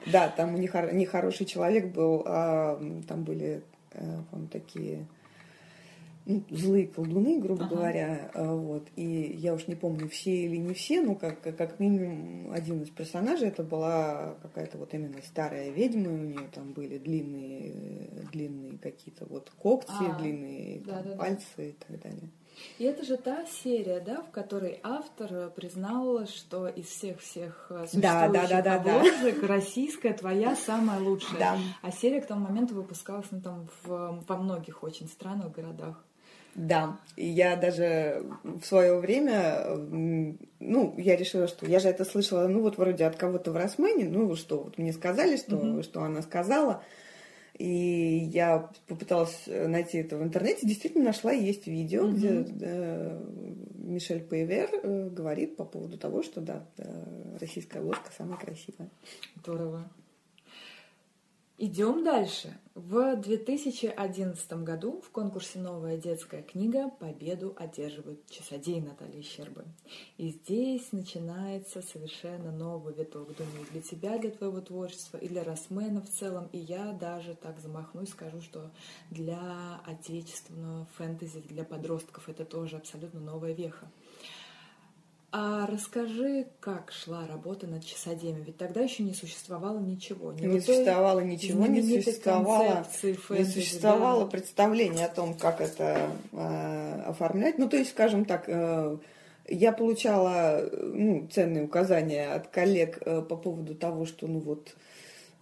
Да, там нехороший человек был, а, там были, э, такие ну, злые колдуны, грубо ага. говоря, а, вот. И я уж не помню, все или не все, но как, как минимум один из персонажей это была какая-то вот именно старая ведьма, у нее там были длинные, длинные какие-то вот когти, а, длинные да, там, да, пальцы да. и так далее. И это же та серия, да, в которой автор признал, что из всех-всех существующих да, да, да, да, обложек да. российская твоя самая лучшая. Да. А серия к тому моменту выпускалась ну, там в, во многих очень странах, городах. Да, я даже в свое время, ну, я решила, что я же это слышала, ну, вот вроде от кого-то в Росмене, ну, что, вот мне сказали, что, mm-hmm. что она сказала, и я попыталась найти это в интернете, действительно нашла, есть видео, mm-hmm. где э, Мишель Пейвер э, говорит по поводу того, что, да, э, российская ложка самая красивая. Здорово. Идем дальше. В 2011 году в конкурсе «Новая детская книга» победу одерживают часодей Натальи Щербы. И здесь начинается совершенно новый виток, думаю, для тебя, для твоего творчества и для Росмена в целом. И я даже так замахнусь, скажу, что для отечественного фэнтези, для подростков это тоже абсолютно новая веха. А расскажи, как шла работа над часодеями? Ведь тогда еще не существовало ничего. Не, не существовало ничего, не существовало, фэнтези, не существовало да? представления о том, как это э, оформлять. Ну, то есть, скажем так, э, я получала ну, ценные указания от коллег э, по поводу того, что ну вот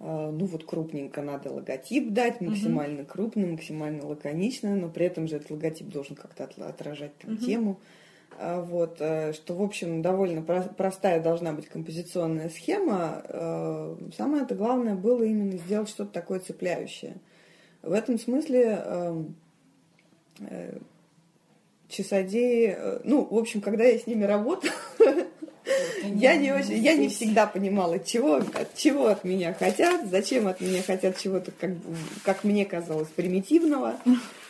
э, ну вот крупненько надо логотип дать, максимально угу. крупно, максимально лаконично, но при этом же этот логотип должен как-то отражать там, угу. тему. А, вот, э, что, в общем, довольно простая должна быть композиционная схема. Э, самое это главное было именно сделать что-то такое цепляющее. В этом смысле эм, э, часодеи, ну, в общем, когда я с ними работала, я не очень, я не всегда понимала, чего, от чего от меня хотят, зачем от меня хотят чего-то, как, как мне казалось, примитивного.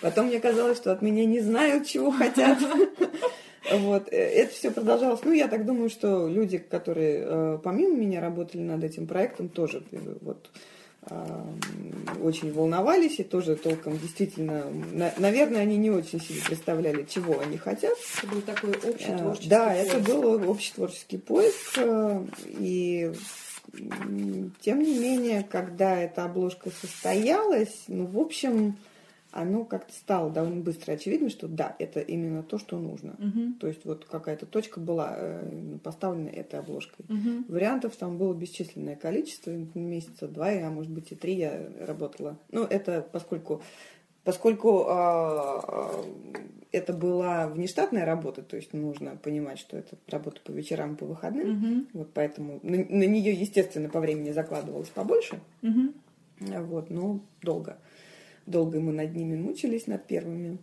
Потом мне казалось, что от меня не знают, чего хотят. Вот. Э, это все продолжалось. Ну, я так думаю, что люди, которые э, помимо меня работали над этим проектом, тоже э, вот очень волновались и тоже толком действительно, наверное, они не очень себе представляли, чего они хотят. Это был такой общий творческий Да, поиск. это был общий творческий поиск. И тем не менее, когда эта обложка состоялась, ну, в общем, оно как-то стало довольно быстро очевидно, что да, это именно то, что нужно. Угу. То есть вот какая-то точка была э, поставлена этой обложкой. Угу. Вариантов там было бесчисленное количество, месяца два, а может быть и три я работала. Ну, это поскольку Поскольку э, это была внештатная работа, то есть нужно понимать, что это работа по вечерам, по выходным, угу. вот поэтому на, на нее, естественно, по времени закладывалось побольше, угу. вот, но долго долго мы над ними мучились, над первыми.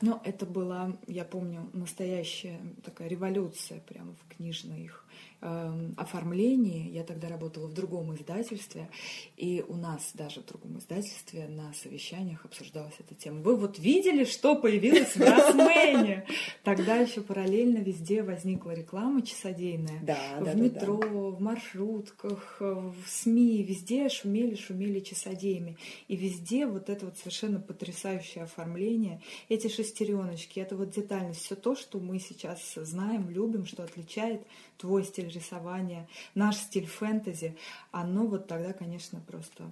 Но это была, я помню, настоящая такая революция прямо в книжных э, оформлении. Я тогда работала в другом издательстве, и у нас даже в другом издательстве на совещаниях обсуждалась эта тема. Вы вот видели, что появилось в Росмене? Тогда еще параллельно везде возникла реклама часодейная. Да, в да, метро, да, да. в маршрутках, в СМИ, везде шумели, шумели часодеями. И везде вот это вот совершенно потрясающее оформление, эти шестереночки, это вот детальность, все то, что мы сейчас знаем, любим, что отличает твой стиль рисования, наш стиль фэнтези, оно вот тогда, конечно, просто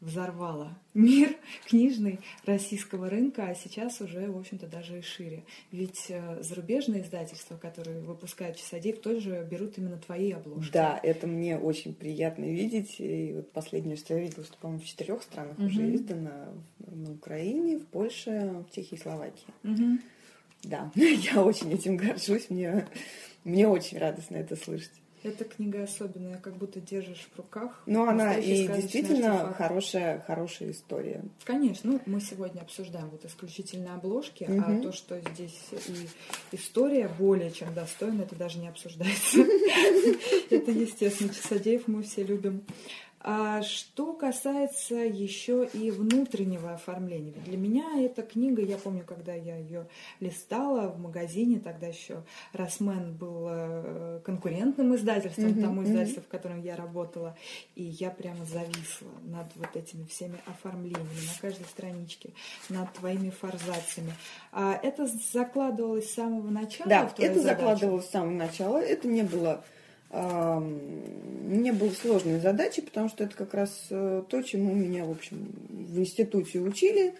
взорвало мир книжный российского рынка, а сейчас уже, в общем-то, даже и шире. Ведь э, зарубежные издательства, которые выпускают часодеев, тоже берут именно твои обложки. Да, это мне очень приятно видеть. И вот последнее, что я видела, что, по-моему, в четырех странах угу. уже издано. На Украине, в Польше, в Чехии и Словакии. Угу. Да, я очень этим горжусь. Мне мне очень радостно это слышать. Эта книга особенная, как будто держишь в руках. Ну, она и действительно артефакт. хорошая, хорошая история. Конечно. Ну, мы сегодня обсуждаем вот исключительно обложки, угу. а то, что здесь и история более чем достойна, это даже не обсуждается. Это естественно. Часодеев мы все любим. А что касается еще и внутреннего оформления, для меня эта книга, я помню, когда я ее листала в магазине, тогда еще Росмен был э, конкурентным издательством mm-hmm, тому издательству, mm-hmm. в котором я работала, и я прямо зависла над вот этими всеми оформлениями на каждой страничке, над твоими форзациями. А это закладывалось с самого начала? Да, это задачу? закладывалось с самого начала. Это не было не было сложной задачи, потому что это как раз э, то, чему меня, в общем, в институте учили.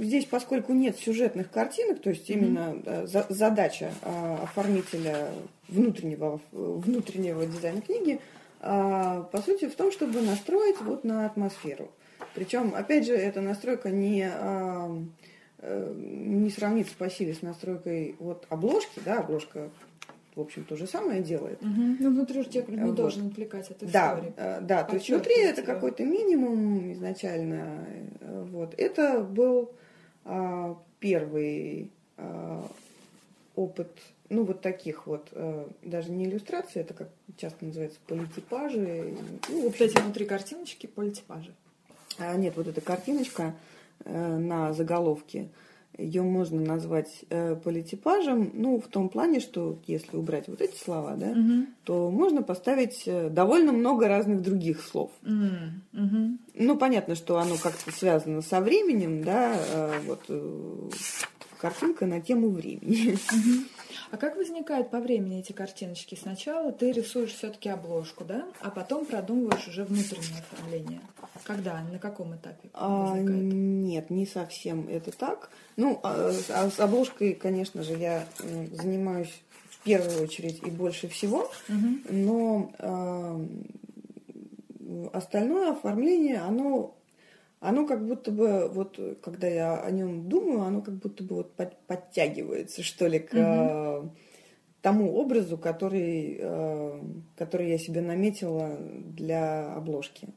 Здесь, поскольку нет сюжетных картинок, то есть именно mm-hmm. задача а, оформителя внутреннего, внутреннего дизайна книги, а, по сути, в том, чтобы настроить вот на атмосферу. Причем, опять же, эта настройка не, э, не сравнится по силе с настройкой вот обложки, да, обложка в общем, то же самое делает. Угу. Ну, внутри текст не вот. должен отвлекать от истории. Да, да то есть внутри это какой-то минимум изначально. Э, вот. Это был а, первый а, опыт, ну, вот таких вот, а, даже не иллюстрации, это как часто называется, политипажи. Ну, в общем, вот эти внутри картиночки политипажи. А, нет, вот эта картиночка на заголовке – ее можно назвать э, политипажем, ну, в том плане, что если убрать вот эти слова, да, угу. то можно поставить э, довольно много разных других слов. Угу. Ну, понятно, что оно как-то связано со временем, да, э, вот э, картинка на тему времени. Угу. А как возникают по времени эти картиночки? Сначала ты рисуешь все-таки обложку, да, а потом продумываешь уже внутреннее оформление. Когда, на каком этапе? А, нет, не совсем это так. Ну, а, а с обложкой, конечно же, я занимаюсь в первую очередь и больше всего, угу. но э, остальное оформление, оно оно как будто бы, вот когда я о нем думаю, оно как будто бы вот под, подтягивается, что ли, к угу. тому образу, который, э, который я себе наметила для обложки.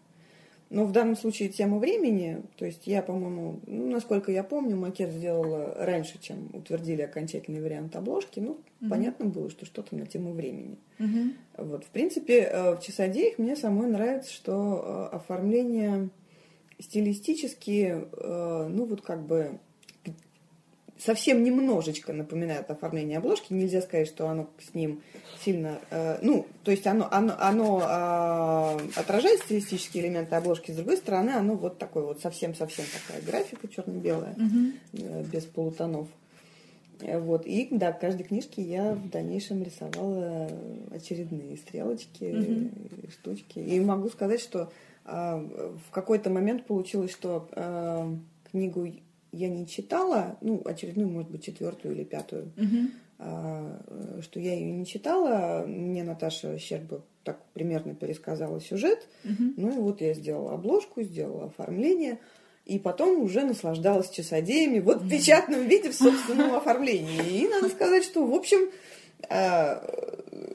Но в данном случае тема времени, то есть я, по-моему, ну, насколько я помню, макет сделала раньше, чем утвердили окончательный вариант обложки. Ну, угу. понятно было, что что-то на тему времени. Угу. Вот, в принципе, э, в часодеях мне самой нравится, что э, оформление стилистически, э, ну вот как бы совсем немножечко напоминает оформление обложки. Нельзя сказать, что оно с ним сильно... Э, ну, то есть оно, оно, оно э, отражает стилистические элементы обложки, с другой стороны, оно вот такое вот совсем-совсем такая графика черно-белая, угу. без полутонов. Вот. И да, к каждой книжке я в дальнейшем рисовала очередные стрелочки, угу. штучки. И могу сказать, что в какой-то момент получилось, что а, книгу я не читала, ну, очередную, может быть, четвертую или пятую, угу. что я ее не читала. Мне Наташа Щерба так примерно пересказала сюжет. Угу. Ну и вот я сделала обложку, сделала оформление. И потом уже наслаждалась часодеями вот в печатном виде, в собственном оформлении. И надо сказать, что, в общем,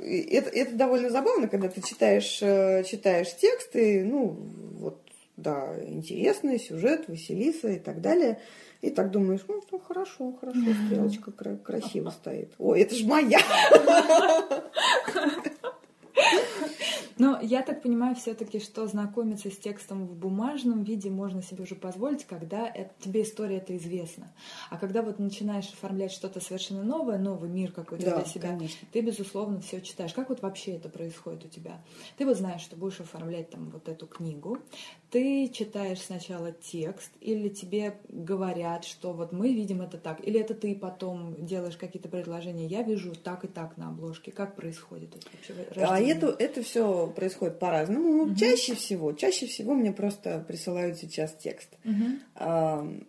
это, это довольно забавно, когда ты читаешь, э, читаешь тексты, ну, вот, да, интересный сюжет, Василиса и так далее. И так думаешь, ну, ну хорошо, хорошо, стрелочка красиво стоит. Ой, это ж моя! Но я так понимаю все-таки, что знакомиться с текстом в бумажном виде можно себе уже позволить, когда это, тебе история это известна. А когда вот начинаешь оформлять что-то совершенно новое, новый мир какой-то да, для себя, конечно. ты, безусловно, все читаешь. Как вот вообще это происходит у тебя? Ты вот знаешь, что будешь оформлять там вот эту книгу, ты читаешь сначала текст, или тебе говорят, что вот мы видим это так, или это ты потом делаешь какие-то предложения, я вижу так и так на обложке. Как происходит это вообще? А это, это все происходит по-разному. Угу. Чаще всего, чаще всего мне просто присылают сейчас текст. Угу.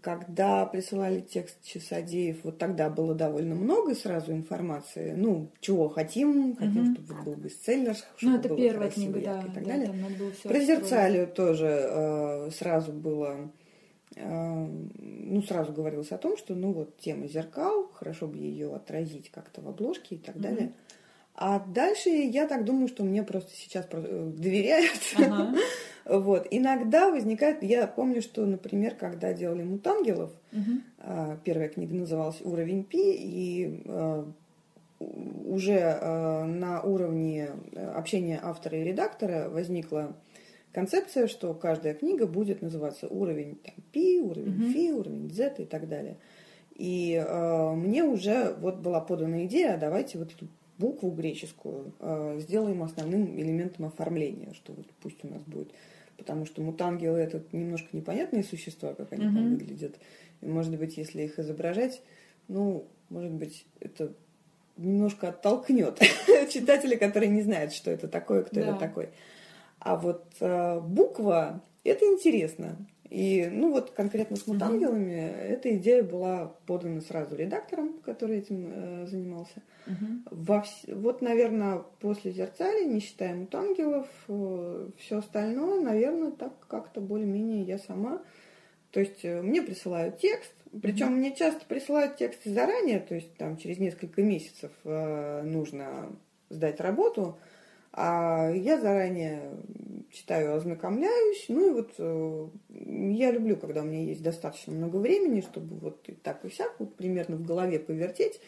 Когда присылали текст Часодеев, вот тогда было довольно много сразу информации. Ну, чего хотим, хотим, угу. чтобы был бестселлер, чтобы ну, это было первая книга, да, и так да, далее. Про Зерцалию тоже э, сразу было ну, сразу говорилось о том, что, ну, вот тема зеркал, хорошо бы ее отразить как-то в обложке и так mm далее. А дальше я так думаю, что мне просто сейчас э, доверяют. Ага. вот. Иногда возникает, я помню, что, например, когда делали Мутангелов, угу. первая книга называлась Уровень Пи, и а, уже э, на уровне общения автора и редактора возникла концепция, что каждая книга будет называться уровень там, P, уровень mm-hmm. F, уровень Z и так далее. И э, мне уже вот была подана идея, а давайте вот эту букву греческую э, сделаем основным элементом оформления, что вот пусть у нас будет. Потому что мутангелы это немножко непонятные существа, как они mm-hmm. там выглядят. И может быть, если их изображать, ну, может быть, это немножко оттолкнет читателя, который не знает, что это такое, кто да. это такой. А вот э, буква это интересно. И, ну вот конкретно с мутангелами mm-hmm. эта идея была подана сразу редактором, который этим э, занимался. Mm-hmm. Во вс... Вот, наверное, после зерцали, не считая мутангелов, э, все остальное, наверное, так как-то более-менее я сама. То есть э, мне присылают текст, причем mm-hmm. мне часто присылают тексты заранее, то есть там через несколько месяцев э, нужно сдать работу. А я заранее читаю, ознакомляюсь. Ну и вот э, я люблю, когда у меня есть достаточно много времени, чтобы вот и так и сяк вот примерно в голове повертеть.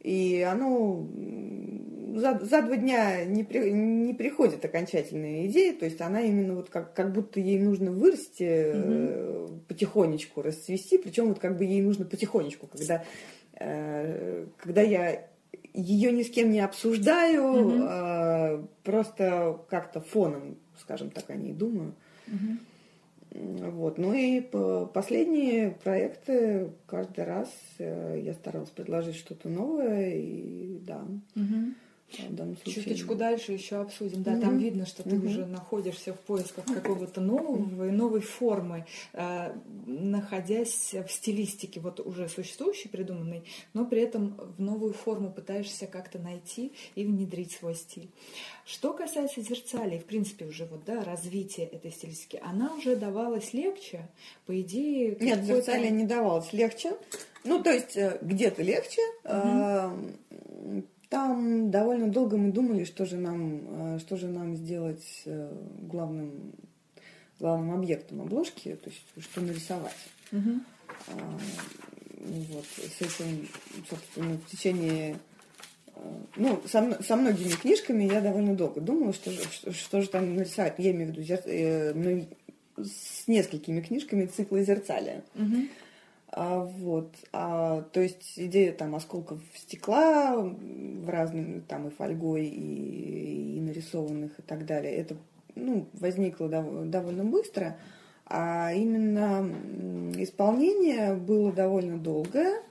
И оно за, за два дня не, при, не приходит окончательная идея, то есть она именно вот как, как будто ей нужно вырасти, mm-hmm. потихонечку расцвести, причем вот как бы ей нужно потихонечку, когда, э, когда я ее ни с кем не обсуждаю, угу. а, просто как-то фоном, скажем так, о ней думаю. Угу. Вот. Ну и последние проекты каждый раз э, я старалась предложить что-то новое, и да. Угу в данном случае. Чуточку дальше еще обсудим. Да, mm-hmm. там видно, что ты mm-hmm. уже находишься в поисках какого-то нового и новой формы, э, находясь в стилистике вот уже существующей, придуманной, но при этом в новую форму пытаешься как-то найти и внедрить свой стиль. Что касается зерцали, в принципе, уже вот, да, развитие этой стилистики, она уже давалась легче, по идее... Нет, зерцали не давалась легче. Ну, то есть э, где-то легче, mm-hmm. Там довольно долго мы думали, что же нам, э, что же нам сделать э, главным, главным объектом обложки, то есть что нарисовать. Угу. Вот, с этим, собственно, в течение э, ну, со, со многими книжками я довольно долго думала, что, что, что же там нарисовать. Я имею в виду зер... э, с несколькими книжками цикла зерцалия. Угу. А, вот. А, то есть идея там осколков стекла в разных, там и фольгой, и, и нарисованных и так далее, это ну, возникло дов- довольно быстро, а именно исполнение было довольно долгое.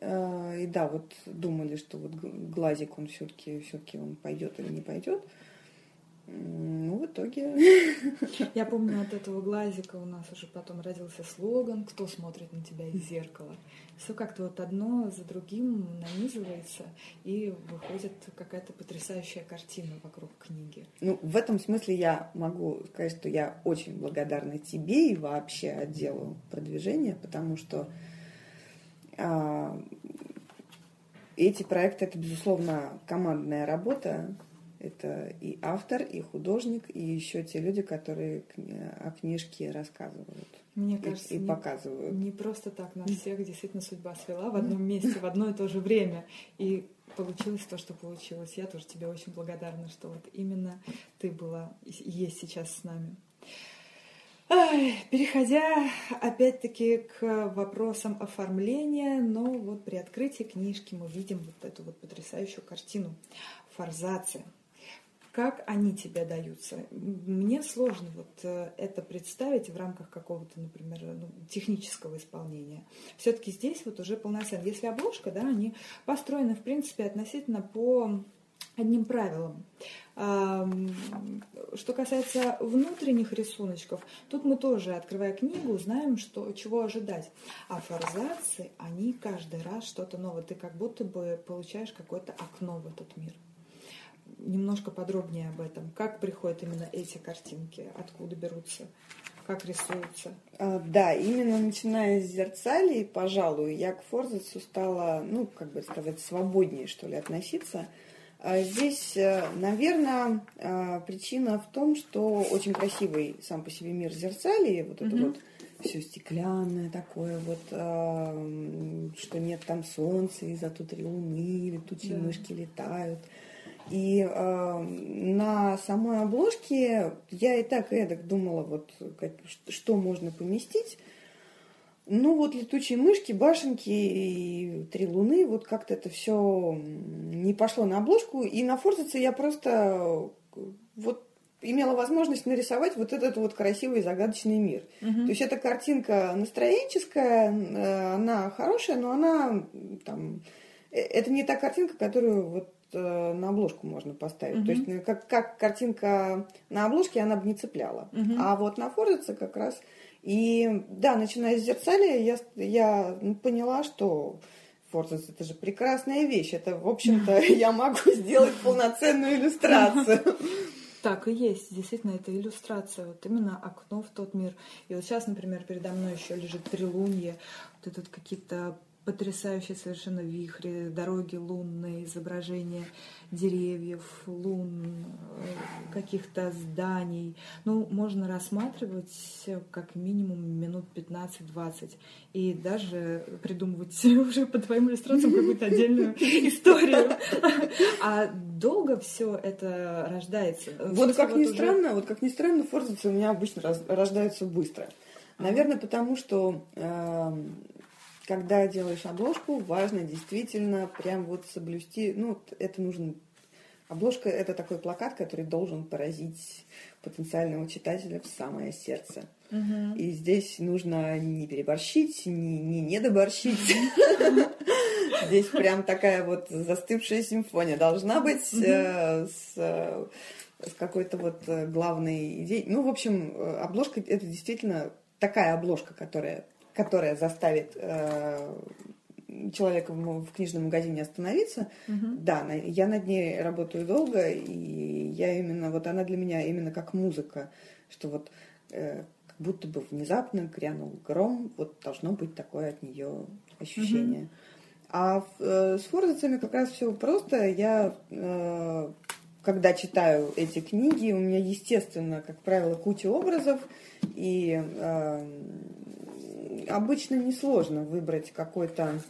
А, и да, вот думали, что вот глазик он все-таки все-таки он пойдет или не пойдет. Итоге... Я помню, от этого глазика у нас уже потом родился слоган «Кто смотрит на тебя из зеркала?». Все как-то вот одно за другим нанизывается, и выходит какая-то потрясающая картина вокруг книги. Ну, в этом смысле я могу сказать, что я очень благодарна тебе и вообще отделу продвижения, потому что а, эти проекты это, безусловно, командная работа, это и автор, и художник, и еще те люди, которые о книжке рассказывают. Мне кажется, и, и не, показывают. Не просто так нас всех действительно судьба свела в одном месте, в одно и то же время. И получилось то, что получилось. Я тоже тебе очень благодарна, что вот именно ты была и есть сейчас с нами. Переходя опять-таки к вопросам оформления, но вот при открытии книжки мы видим вот эту вот потрясающую картину форзации как они тебе даются. Мне сложно вот э, это представить в рамках какого-то, например, ну, технического исполнения. Все-таки здесь вот уже полноценно. Если обложка, да, они построены, в принципе, относительно по одним правилам. Что касается внутренних рисуночков, тут мы тоже, открывая книгу, знаем, что, чего ожидать. А форзации, они каждый раз что-то новое. Ты как будто бы получаешь какое-то окно в этот мир немножко подробнее об этом. Как приходят именно эти картинки, откуда берутся, как рисуются? А, да, именно начиная с зерцалей, пожалуй, я к Форзацу стала, ну, как бы сказать, свободнее, что ли, относиться. А здесь, э, наверное, а, причина в том, что очень красивый сам по себе мир зерцалей, вот это вот все стеклянное такое, вот, э, что нет там солнца, и зато три луны, летучие да. мышки летают. И э, на самой обложке я и так и эдак думала, вот как, что можно поместить. Ну вот летучие мышки, башенки и три луны, вот как-то это все не пошло на обложку. И на Форзаце я просто вот имела возможность нарисовать вот этот вот красивый загадочный мир. Угу. То есть эта картинка настроенческая, э, она хорошая, но она там э, это не та картинка, которую вот э, на обложку можно поставить. Угу. То есть ну, как, как картинка на обложке она бы не цепляла. Угу. А вот на Форзаце как раз... И да, начиная с зерцалия, я, я поняла, что Форзац это же прекрасная вещь. Это, в общем-то, я могу сделать полноценную иллюстрацию. Так и есть, действительно, это иллюстрация, вот именно окно в тот мир. И вот сейчас, например, передо мной еще лежит трилунье, вот тут какие-то потрясающие совершенно вихри, дороги лунные, изображения деревьев, лун, э, каких-то зданий. Ну, можно рассматривать как минимум минут 15-20 и даже придумывать уже по твоим иллюстрациям какую-то отдельную историю. А долго все это рождается? Вот как ни странно, вот как ни странно, форзацы у меня обычно рождаются быстро. Наверное, потому что эм, когда делаешь обложку, важно действительно прям вот соблюсти, ну, это нужно... Обложка – это такой плакат, который должен поразить потенциального читателя в самое сердце. Угу. И здесь нужно не переборщить, не, не недоборщить. Здесь прям такая вот застывшая симфония должна быть э, с какой-то вот э, главной идеей. Ну, в общем, э, обложка это действительно такая обложка, которая которая заставит э, человека в, в книжном магазине остановиться, угу. да, на, я над ней работаю долго, и я именно, вот она для меня именно как музыка, что вот э, как будто бы внезапно грянул гром, вот должно быть такое от нее ощущение. Угу. А э, с форзацами как раз все просто. Я, э, когда читаю эти книги, у меня, естественно, как правило, куча образов, и э, обычно несложно выбрать какой-то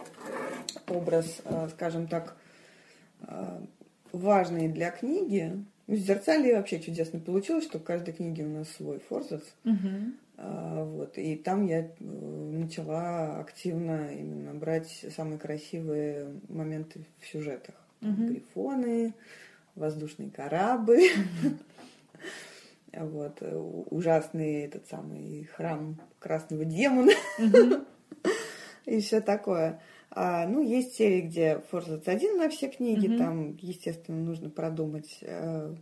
образ, э, скажем так, э, важный для книги. В «Зерцале» вообще чудесно получилось, что в каждой книге у нас свой форзац. Угу. Вот. И там я начала активно именно брать самые красивые моменты в сюжетах. Угу. Грифоны, воздушный корабль. Угу. Вот, э, ужасный этот самый храм красного демона и все такое. А, ну, есть серии, где Форзац один на все книги, там, естественно, нужно продумать э,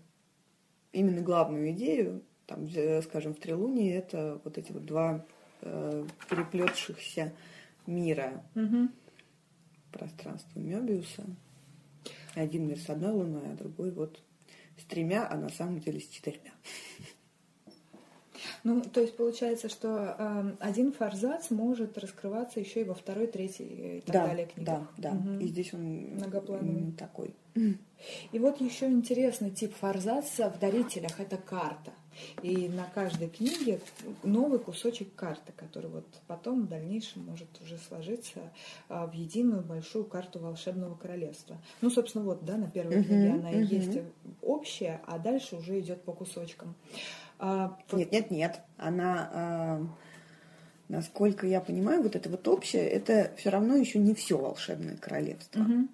именно главную идею. Там, скажем, в Трилунии это вот эти вот два э, переплетшихся мира. Пространство Мебиуса. Один мир с одной луной, а другой вот с тремя, а на самом деле с четырьмя. Ну, то есть получается, что э, один форзац может раскрываться еще и во второй, третьей и так да, далее книгах. Да, да. Угу. И здесь он многоплановый такой. И вот еще интересный тип форзаца в дарителях это карта. И на каждой книге новый кусочек карты, который вот потом в дальнейшем может уже сложиться а, в единую большую карту волшебного королевства. Ну, собственно, вот, да, на первой книге она и есть общая, а дальше уже идет по кусочкам. А, нет, нет, нет. Она, а, насколько я понимаю, вот это вот общее, это все равно еще не все волшебное королевство. Угу.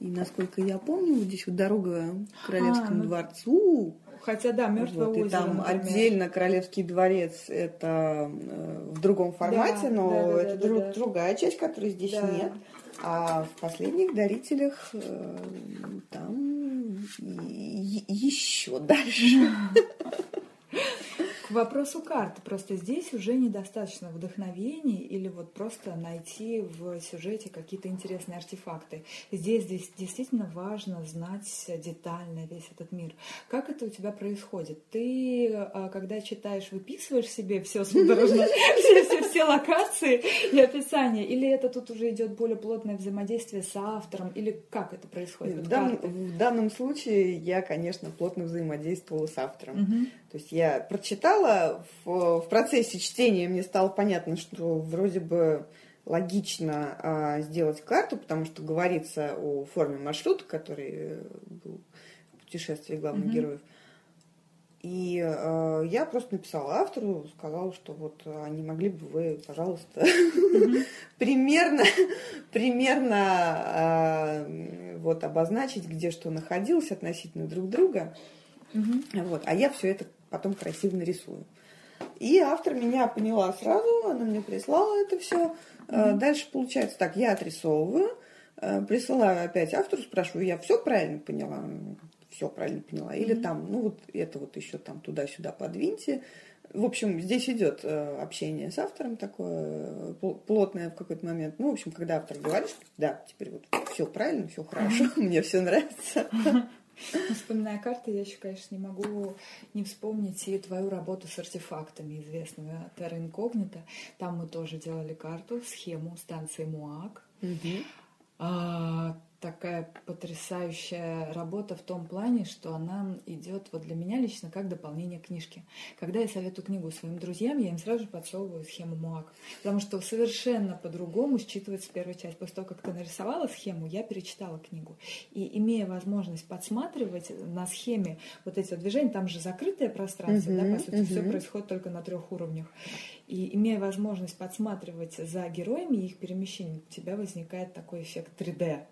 И насколько я помню, вот здесь вот дорога к Королевскому а, дворцу. Хотя да, мертвое вот, озеро. И там например. отдельно Королевский дворец это э, в другом формате, да, но да, да, это да, друг, да. другая часть, которой здесь да. нет. А в последних дарителях э, там еще дальше. Вопросу карты. Просто здесь уже недостаточно вдохновений или вот просто найти в сюжете какие-то интересные артефакты. Здесь, здесь действительно важно знать детально весь этот мир. Как это у тебя происходит? Ты, а, когда читаешь, выписываешь себе все судорожно, все, локации и описания? Или это тут уже идет более плотное взаимодействие с автором? Или как это происходит? В, дан, в данном случае я, конечно, плотно взаимодействовала с автором. Угу. То есть я прочитала читала, в, в процессе чтения мне стало понятно, что вроде бы логично а, сделать карту, потому что говорится о форме маршрута, который э, был в путешествии главных mm-hmm. героев. И э, я просто написала автору, сказала, что вот а не могли бы вы, пожалуйста, mm-hmm. примерно, примерно э, вот обозначить, где что находилось относительно друг друга. Mm-hmm. Вот, а я все это потом красиво нарисую. И автор меня поняла сразу, она мне прислала это все. Mm-hmm. Дальше получается так, я отрисовываю, э, присылаю опять автору, спрашиваю, я все правильно поняла? все правильно поняла. Или mm-hmm. там, ну вот это вот еще там туда-сюда подвиньте. В общем, здесь идет э, общение с автором такое э, плотное в какой-то момент. Ну, в общем, когда автор говорит, что да, теперь вот все правильно, все хорошо, мне все нравится. Вспоминая карты, я еще, конечно, не могу не вспомнить и твою работу с артефактами известного Terra Incognita. Там мы тоже делали карту, схему станции Муак. Угу. А, такая потрясающая работа в том плане, что она идет вот для меня лично как дополнение книжки. Когда я советую книгу своим друзьям, я им сразу же подсовываю схему МУАК, потому что совершенно по-другому считывается первая часть. После того, как ты нарисовала схему, я перечитала книгу. И имея возможность подсматривать на схеме вот эти вот движения, там же закрытое пространство, uh-huh, да, по сути, uh-huh. все происходит только на трех уровнях. И имея возможность подсматривать за героями и их перемещением, у тебя возникает такой эффект 3D.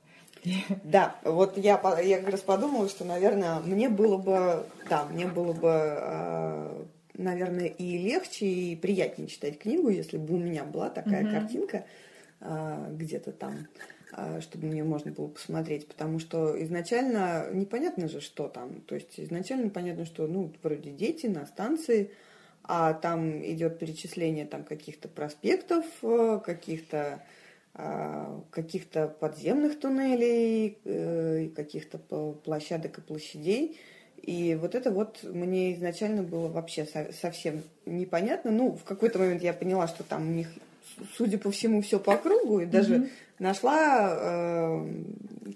Да, вот я, я как раз подумала, что, наверное, мне было бы, да, мне было бы, э, наверное, и легче, и приятнее читать книгу, если бы у меня была такая mm-hmm. картинка э, где-то там, э, чтобы мне можно было посмотреть, потому что изначально непонятно же, что там, то есть изначально понятно, что, ну, вроде дети на станции, а там идет перечисление там каких-то проспектов, каких-то а, каких-то подземных туннелей, э, каких-то площадок и площадей. И вот это вот мне изначально было вообще совсем непонятно. Ну, в какой-то момент я поняла, что там у них, судя по всему, все по кругу, и даже mm-hmm. нашла э,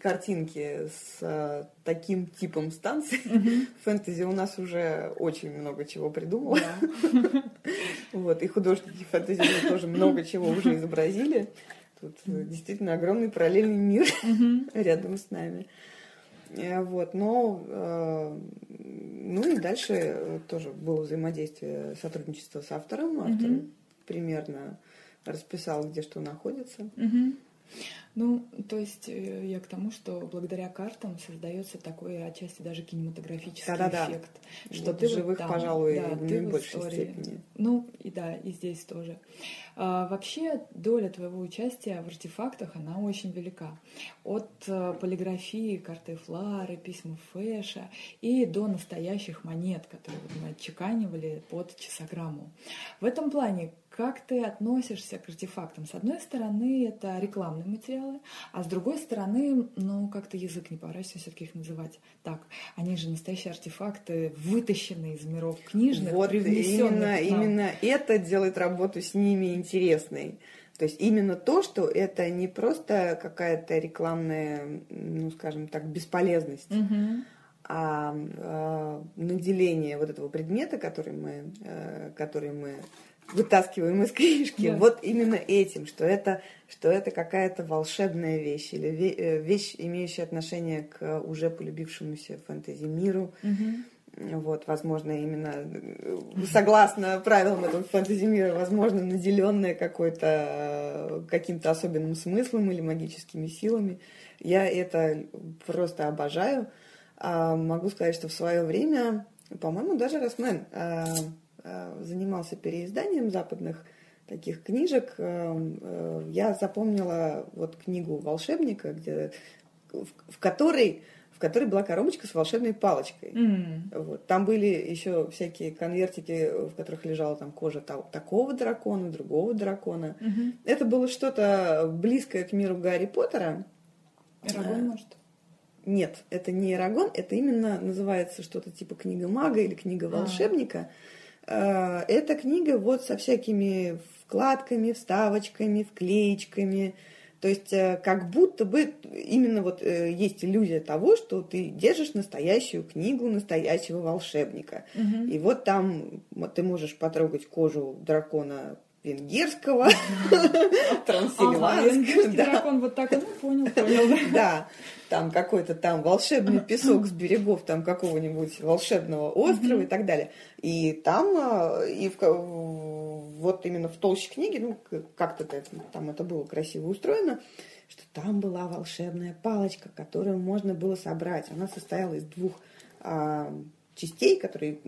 картинки с э, таким типом станций. Mm-hmm. Фэнтези у нас уже очень много чего придумало. Yeah. вот, и художники фэнтези тоже много чего уже изобразили. Тут действительно огромный параллельный мир рядом с нами. Э, вот, но э, ну и дальше тоже было взаимодействие, сотрудничество с автором. Автор примерно расписал, где что находится. Ну, то есть э, я к тому, что благодаря картам создается такой отчасти даже кинематографический да, да, эффект. Что вот ты живых, вот там, пожалуй, да, ты в большей истории. степени. Ну, и да, и здесь тоже. А, вообще, доля твоего участия в артефактах, она очень велика. От э, полиграфии, карты Флары, письма Фэша и до настоящих монет, которые мы отчеканивали под часограмму. В этом плане как ты относишься к артефактам? С одной стороны, это рекламные материалы, а с другой стороны, ну, как-то язык не поворачивается все-таки их называть так. Они же настоящие артефакты, вытащенные из миров книжных, вот именно, именно это делает работу с ними интересной. То есть именно то, что это не просто какая-то рекламная, ну, скажем так, бесполезность, угу. а, а наделение вот этого предмета, который мы, э, который мы вытаскиваем из книжки, да. вот именно этим, что это, что это какая-то волшебная вещь или э, вещь, имеющая отношение к уже полюбившемуся фэнтези миру. Угу. Вот, возможно, именно э, согласно правилам этого фэнтези мира, возможно, наделенная какой-то э, каким-то особенным смыслом или магическими силами. Я это просто обожаю. А, могу сказать, что в свое время, по-моему, даже Росмен занимался переизданием западных таких книжек, э, э, я запомнила вот книгу волшебника, где, в, в которой в которой была коробочка с волшебной палочкой. Mm. Вот. Там были еще всякие конвертики, в которых лежала там кожа такого дракона, другого дракона. Mm-hmm. Это было что-то близкое к миру Гарри Поттера. Эрагон, а, может? Нет, это не Эрагон, это именно называется что-то типа книга мага или книга а. волшебника. А. Э, эта книга вот со всякими вкладками, вставочками, вклеечками, То есть э, как будто бы именно вот э, есть иллюзия того, что ты держишь настоящую книгу настоящего волшебника. Угу. И вот там ты можешь потрогать кожу дракона венгерского, трансильванского. дракон вот так, ну, понял, понял. Да, там какой-то там волшебный песок с берегов там какого-нибудь волшебного острова и так далее. И там, а, и вот именно в толще книги, ну, как-то там это было красиво устроено, что там была волшебная палочка, которую можно было собрать. Она состояла из двух а, частей, которые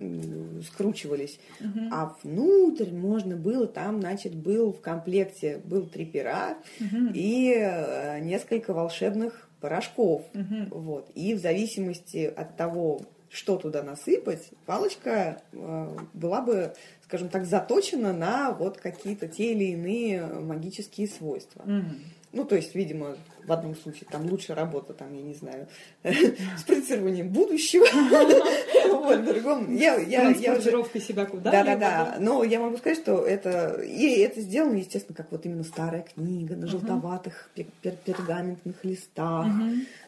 скручивались, угу. а внутрь можно было, там, значит, был в комплекте, был три пера угу. и э, несколько волшебных порошков. Угу. Вот. И в зависимости от того, что туда насыпать, палочка э, была бы, скажем так, заточена на вот какие-то те или иные магические свойства. Угу. Ну, то есть, видимо, в одном случае там лучшая работа, там, я не знаю, с проецированием будущего. Вот, в другом. Я, я, я себя куда Да, да, да. Но я могу сказать, что это, и это сделано, естественно, как вот именно старая книга на желтоватых пергаментных листах,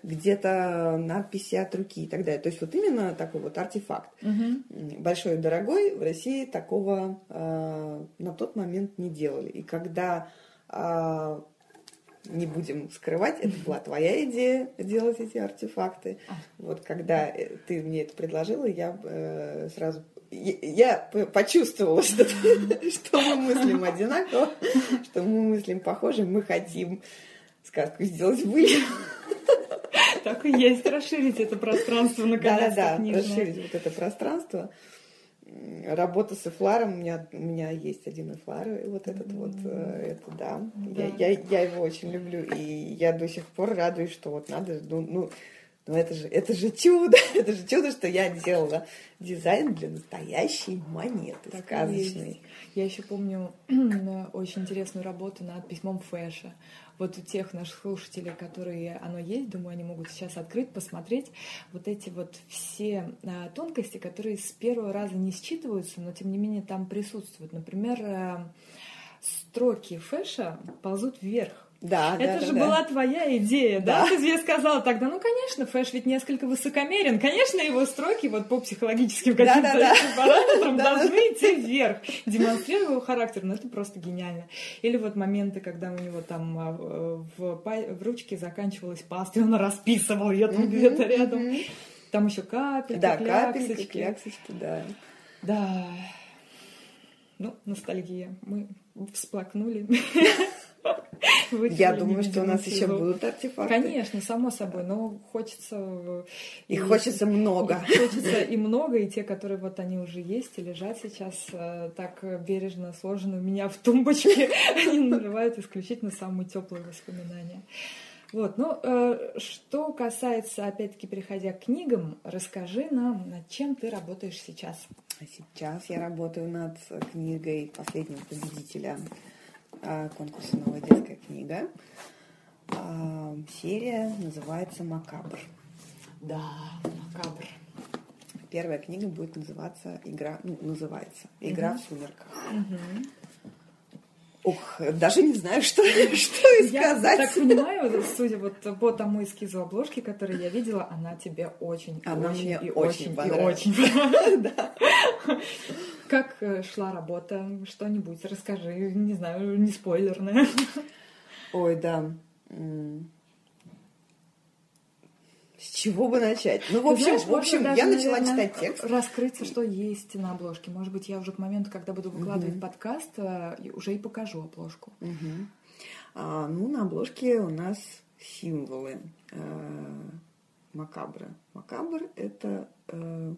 где-то надписи от руки и так далее. То есть вот именно такой вот артефакт. Большой и дорогой в России такого э, на тот момент не делали. И когда э, не будем скрывать, это была твоя идея делать эти артефакты. А. Вот когда э, ты мне это предложила, я э, сразу я почувствовала, что, что мы мыслим одинаково, что мы мыслим похоже, мы хотим сказку сделать вы. Так и есть, расширить это пространство наконец-то Да, да, расширить вот это пространство работа с эфларом, у меня, у меня есть один эфлар, и вот этот mm-hmm. вот, э, это да, да. Я, я, я его очень люблю, и я до сих пор радуюсь, что вот надо, ну, ну, ну это же, это же чудо, это же чудо, что я делала дизайн для настоящей монеты так сказочной. Я еще помню очень интересную работу над письмом Фэша вот у тех наших слушателей, которые оно есть, думаю, они могут сейчас открыть, посмотреть вот эти вот все а, тонкости, которые с первого раза не считываются, но тем не менее там присутствуют. Например, а, строки фэша ползут вверх да, Это да, же да, была да. твоя идея, да? да? Ты мне сказала тогда, ну, конечно, Фэш ведь несколько высокомерен. Конечно, его строки вот по психологическим каким-то да, да, параметрам должны идти вверх, демонстрируя его характер. Ну, это просто гениально. Или вот моменты, когда у него там а, в, в ручке заканчивалась паста, и он расписывал ее там где-то рядом. Там еще капельки, да, кляксочки. капельки, кляксочки, да. Да. Ну, ностальгия. Мы всплакнули. Я думаю, что у нас еще будут артефакты. Конечно, само собой, но хочется... Их хочется много. Хочется и много, и те, которые вот они уже есть и лежат сейчас э, так бережно сложены у меня в тумбочке, они навевают исключительно самые теплые воспоминания. Вот, ну, э, что касается, опять-таки, переходя к книгам, расскажи нам, над чем ты работаешь сейчас. Сейчас я работаю над книгой последнего победителя конкурса «Новая детская книга». А, серия называется «Макабр». Да, «Макабр». Первая книга будет называться «Игра», ну, называется «Игра угу. в сумерках». Угу. Ух, даже не знаю, что, что и сказать. Я так понимаю, судя вот по тому эскизу обложки, который я видела, она тебе очень, она очень мне и очень, очень и очень понравилась. Как э, шла работа? Что-нибудь расскажи, не знаю, не спойлерное. Ой, да. С чего бы начать? Ну, в общем, Знаешь, в общем даже, я начала наверное, читать текст. Раскрыть, что есть на обложке. Может быть, я уже к моменту, когда буду выкладывать угу. подкаст, э, уже и покажу обложку. Угу. А, ну, на обложке у нас символы э, макабра. Макабр это э,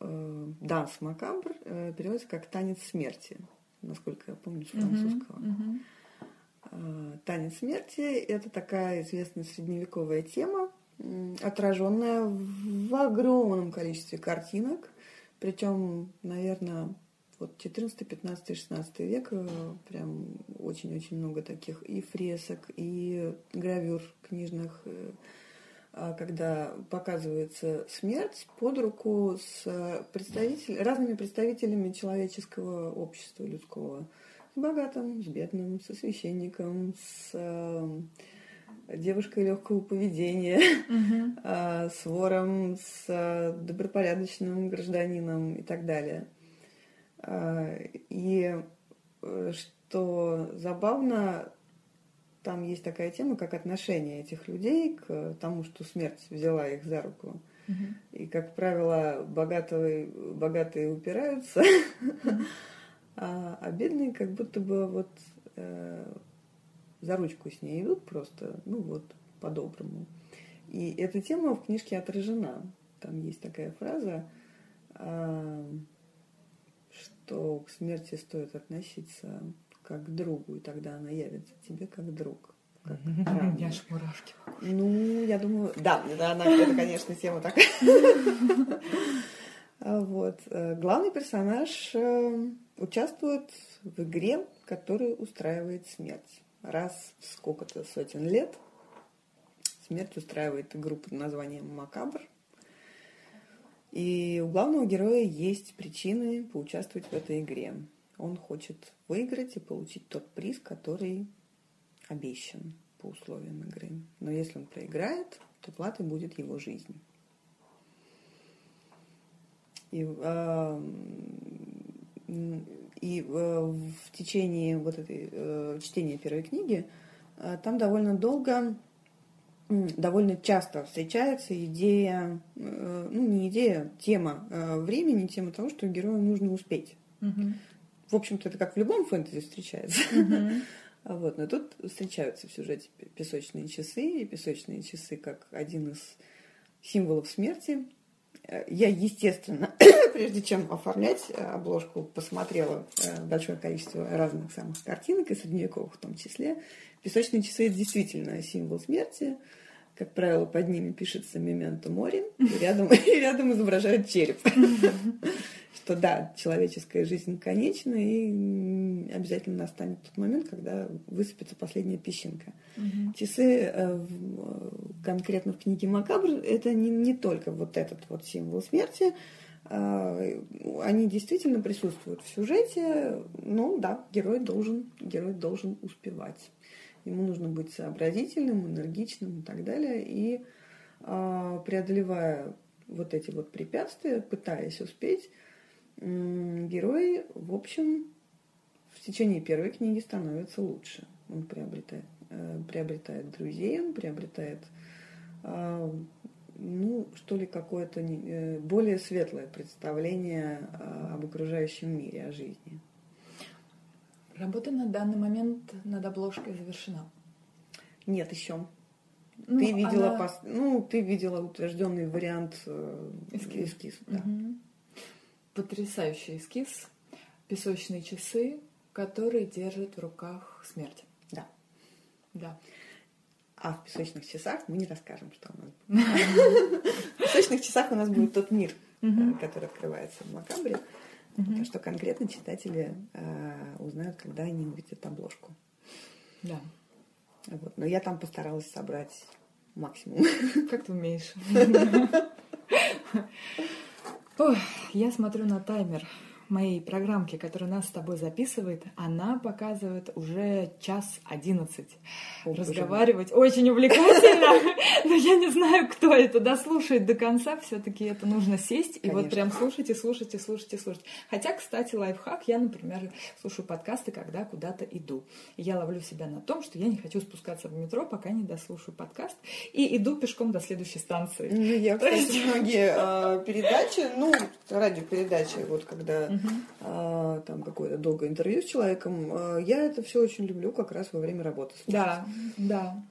э, данс макабр э, переводится как танец смерти, насколько я помню, с французского. Uh-huh, uh-huh. Танец смерти – это такая известная средневековая тема, отраженная в огромном количестве картинок, причем, наверное, вот 14, 15, 16 век э, прям очень-очень много таких и фресок, и гравюр книжных, э, а, когда показывается смерть под руку с представитель, разными представителями человеческого общества людского. С богатым, с бедным, со священником, с э, девушкой легкого поведения, угу. э, с вором, с э, добропорядочным гражданином и так далее. И что забавно, там есть такая тема, как отношение этих людей к тому, что смерть взяла их за руку. И, как правило, богатые, богатые упираются, а, а бедные как будто бы вот э, за ручку с ней идут просто, ну вот, по-доброму. И эта тема в книжке отражена. Там есть такая фраза, э, что к смерти стоит относиться как к другу, и тогда она явится тебе как друг. Как Я аж мурашки Ну, я думаю, да, она, это, конечно, тема такая. А вот. Э, главный персонаж участвует в игре, которую устраивает смерть. Раз в сколько-то сотен лет смерть устраивает игру под названием «Макабр». И у главного героя есть причины поучаствовать в этой игре. Он хочет выиграть и получить тот приз, который обещан по условиям игры. Но если он проиграет, то платой будет его жизнь. И, э, и э, в течение вот этой э, чтения первой книги э, там довольно долго, довольно часто встречается идея, ну не идея, тема времени, тема того, что герою нужно успеть. Угу. В общем-то, это как в любом фэнтези встречается. Угу. Вот. Но тут встречаются в сюжете песочные часы, и песочные часы как один из символов смерти. Я, естественно, прежде чем оформлять э, обложку, посмотрела э, большое количество разных самых картинок, и средневековых в том числе. Песочные часы – это действительно символ смерти. Как правило, под ними пишется «Мементо мори», и рядом, и рядом изображают череп что да, человеческая жизнь конечна, и обязательно настанет тот момент, когда высыпется последняя песчинка. Угу. Часы э, конкретно в книге Макабр это не, не только вот этот вот символ смерти, э, они действительно присутствуют в сюжете, но да, герой должен, герой должен успевать. Ему нужно быть сообразительным, энергичным и так далее. И э, преодолевая вот эти вот препятствия, пытаясь успеть, герой, в общем, в течение первой книги становится лучше. Он приобретает, э, приобретает друзей, он приобретает, э, ну, что ли, какое-то э, более светлое представление об окружающем мире, о жизни. Работа на данный момент над обложкой завершена? Нет, еще. Ну, ты видела, она... пос... ну, ты видела утвержденный вариант эскиз, эскиз да. угу потрясающий эскиз, песочные часы, которые держат в руках смерть. Да. Да. А в песочных часах мы не расскажем, что у нас В песочных часах у нас будет тот мир, э, который открывается в Макабре. Так что конкретно читатели э, узнают, когда они увидят обложку. Да. Вот. Но я там постаралась собрать максимум. Как ты умеешь. Ой, я смотрю на таймер моей программки, которая нас с тобой записывает, она показывает уже час одиннадцать. Разговаривать очень увлекательно, но я не знаю, кто это дослушает до конца. Все-таки это нужно сесть и вот прям слушать и слушать и слушать и слушать. Хотя, кстати, лайфхак, я, например, слушаю подкасты, когда куда-то иду. я ловлю себя на том, что я не хочу спускаться в метро, пока не дослушаю подкаст, и иду пешком до следующей станции. Ну, я, кстати, многие а, передачи, ну, радиопередачи, вот когда а, там какое-то долгое интервью с человеком, а, я это все очень люблю как раз во время работы. Слушать. Да, да.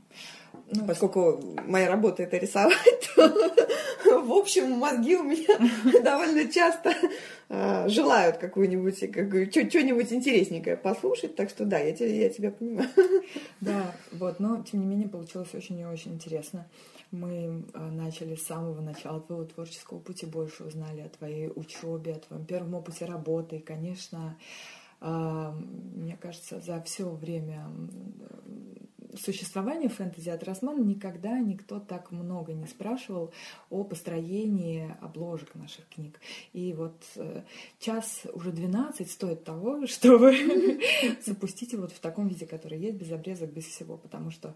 Ну, Поскольку моя работа это рисовать, то, в общем, мозги у меня довольно часто э, желают какую-нибудь, какую, что-нибудь интересненькое послушать, так что да, я я тебя понимаю. Да, вот, но тем не менее получилось очень и очень интересно. Мы э, начали с самого начала твоего творческого пути, больше узнали о твоей учебе, о твоем первом опыте работы. И, конечно, э, мне кажется, за все время существования фэнтези от Росмана никогда никто так много не спрашивал о построении обложек наших книг. И вот э, час уже 12 стоит того, чтобы запустить его вот в таком виде, который есть, без обрезок, без всего, потому что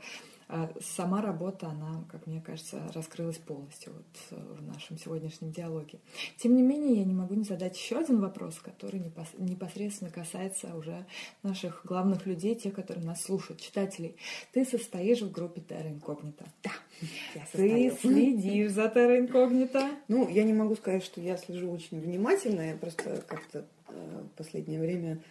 сама работа, она, как мне кажется, раскрылась полностью вот э, в нашем сегодняшнем диалоге. Тем не менее, я не могу не задать еще один вопрос, который непосредственно касается уже наших главных людей, тех, которые нас слушают, читателей. Ты состоишь в группе Terra Incognita. Да, я Ты следишь за Terra Incognita? Ну, я не могу сказать, что я слежу очень внимательно, я просто как-то э, в последнее время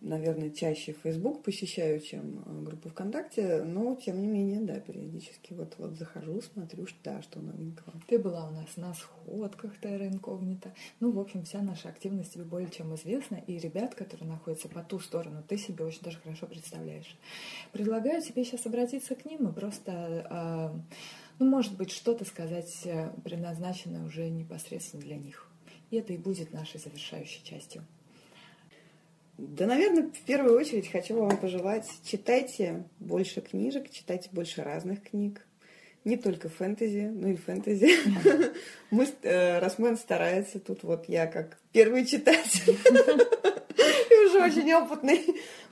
наверное, чаще Facebook посещаю, чем э, группу ВКонтакте, но тем не менее, да, периодически вот, вот захожу, смотрю, что, да, что новенького. Ты была у нас на сходках Терра Инкогнита. Ну, в общем, вся наша активность тебе более чем известна, и ребят, которые находятся по ту сторону, ты себе очень даже хорошо представляешь. Предлагаю тебе сейчас обратиться к ним и просто, э, ну, может быть, что-то сказать, предназначенное уже непосредственно для них. И это и будет нашей завершающей частью. Да, наверное, в первую очередь хочу вам пожелать, читайте больше книжек, читайте больше разных книг. Не только фэнтези, но и фэнтези. Мы, э, Росмен старается, тут вот я как первый читатель, и уже очень опытный,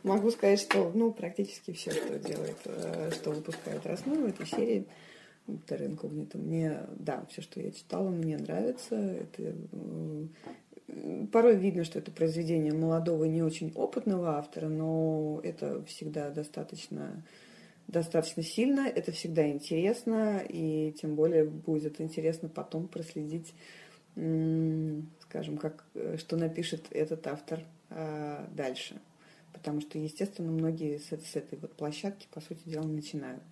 могу сказать, что ну, практически все, что делает, э, что выпускает Росмен в этой серии, Терра Инкогнито, мне, да, все, что я читала, мне нравится. Это порой видно, что это произведение молодого, не очень опытного автора, но это всегда достаточно, достаточно сильно, это всегда интересно, и тем более будет интересно потом проследить, скажем, как, что напишет этот автор а, дальше. Потому что, естественно, многие с, с этой вот площадки, по сути дела, начинают.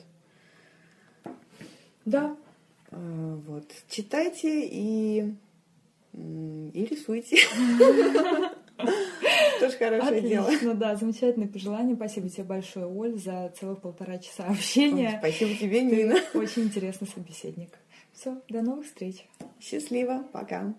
Да. А, вот. Читайте и и рисуйте. Тоже хорошее дело. Отлично, да, замечательное пожелание. Спасибо тебе большое, Оль, за целых полтора часа общения. Спасибо тебе, Нина. Очень интересный собеседник. Все, до новых встреч. Счастливо, пока.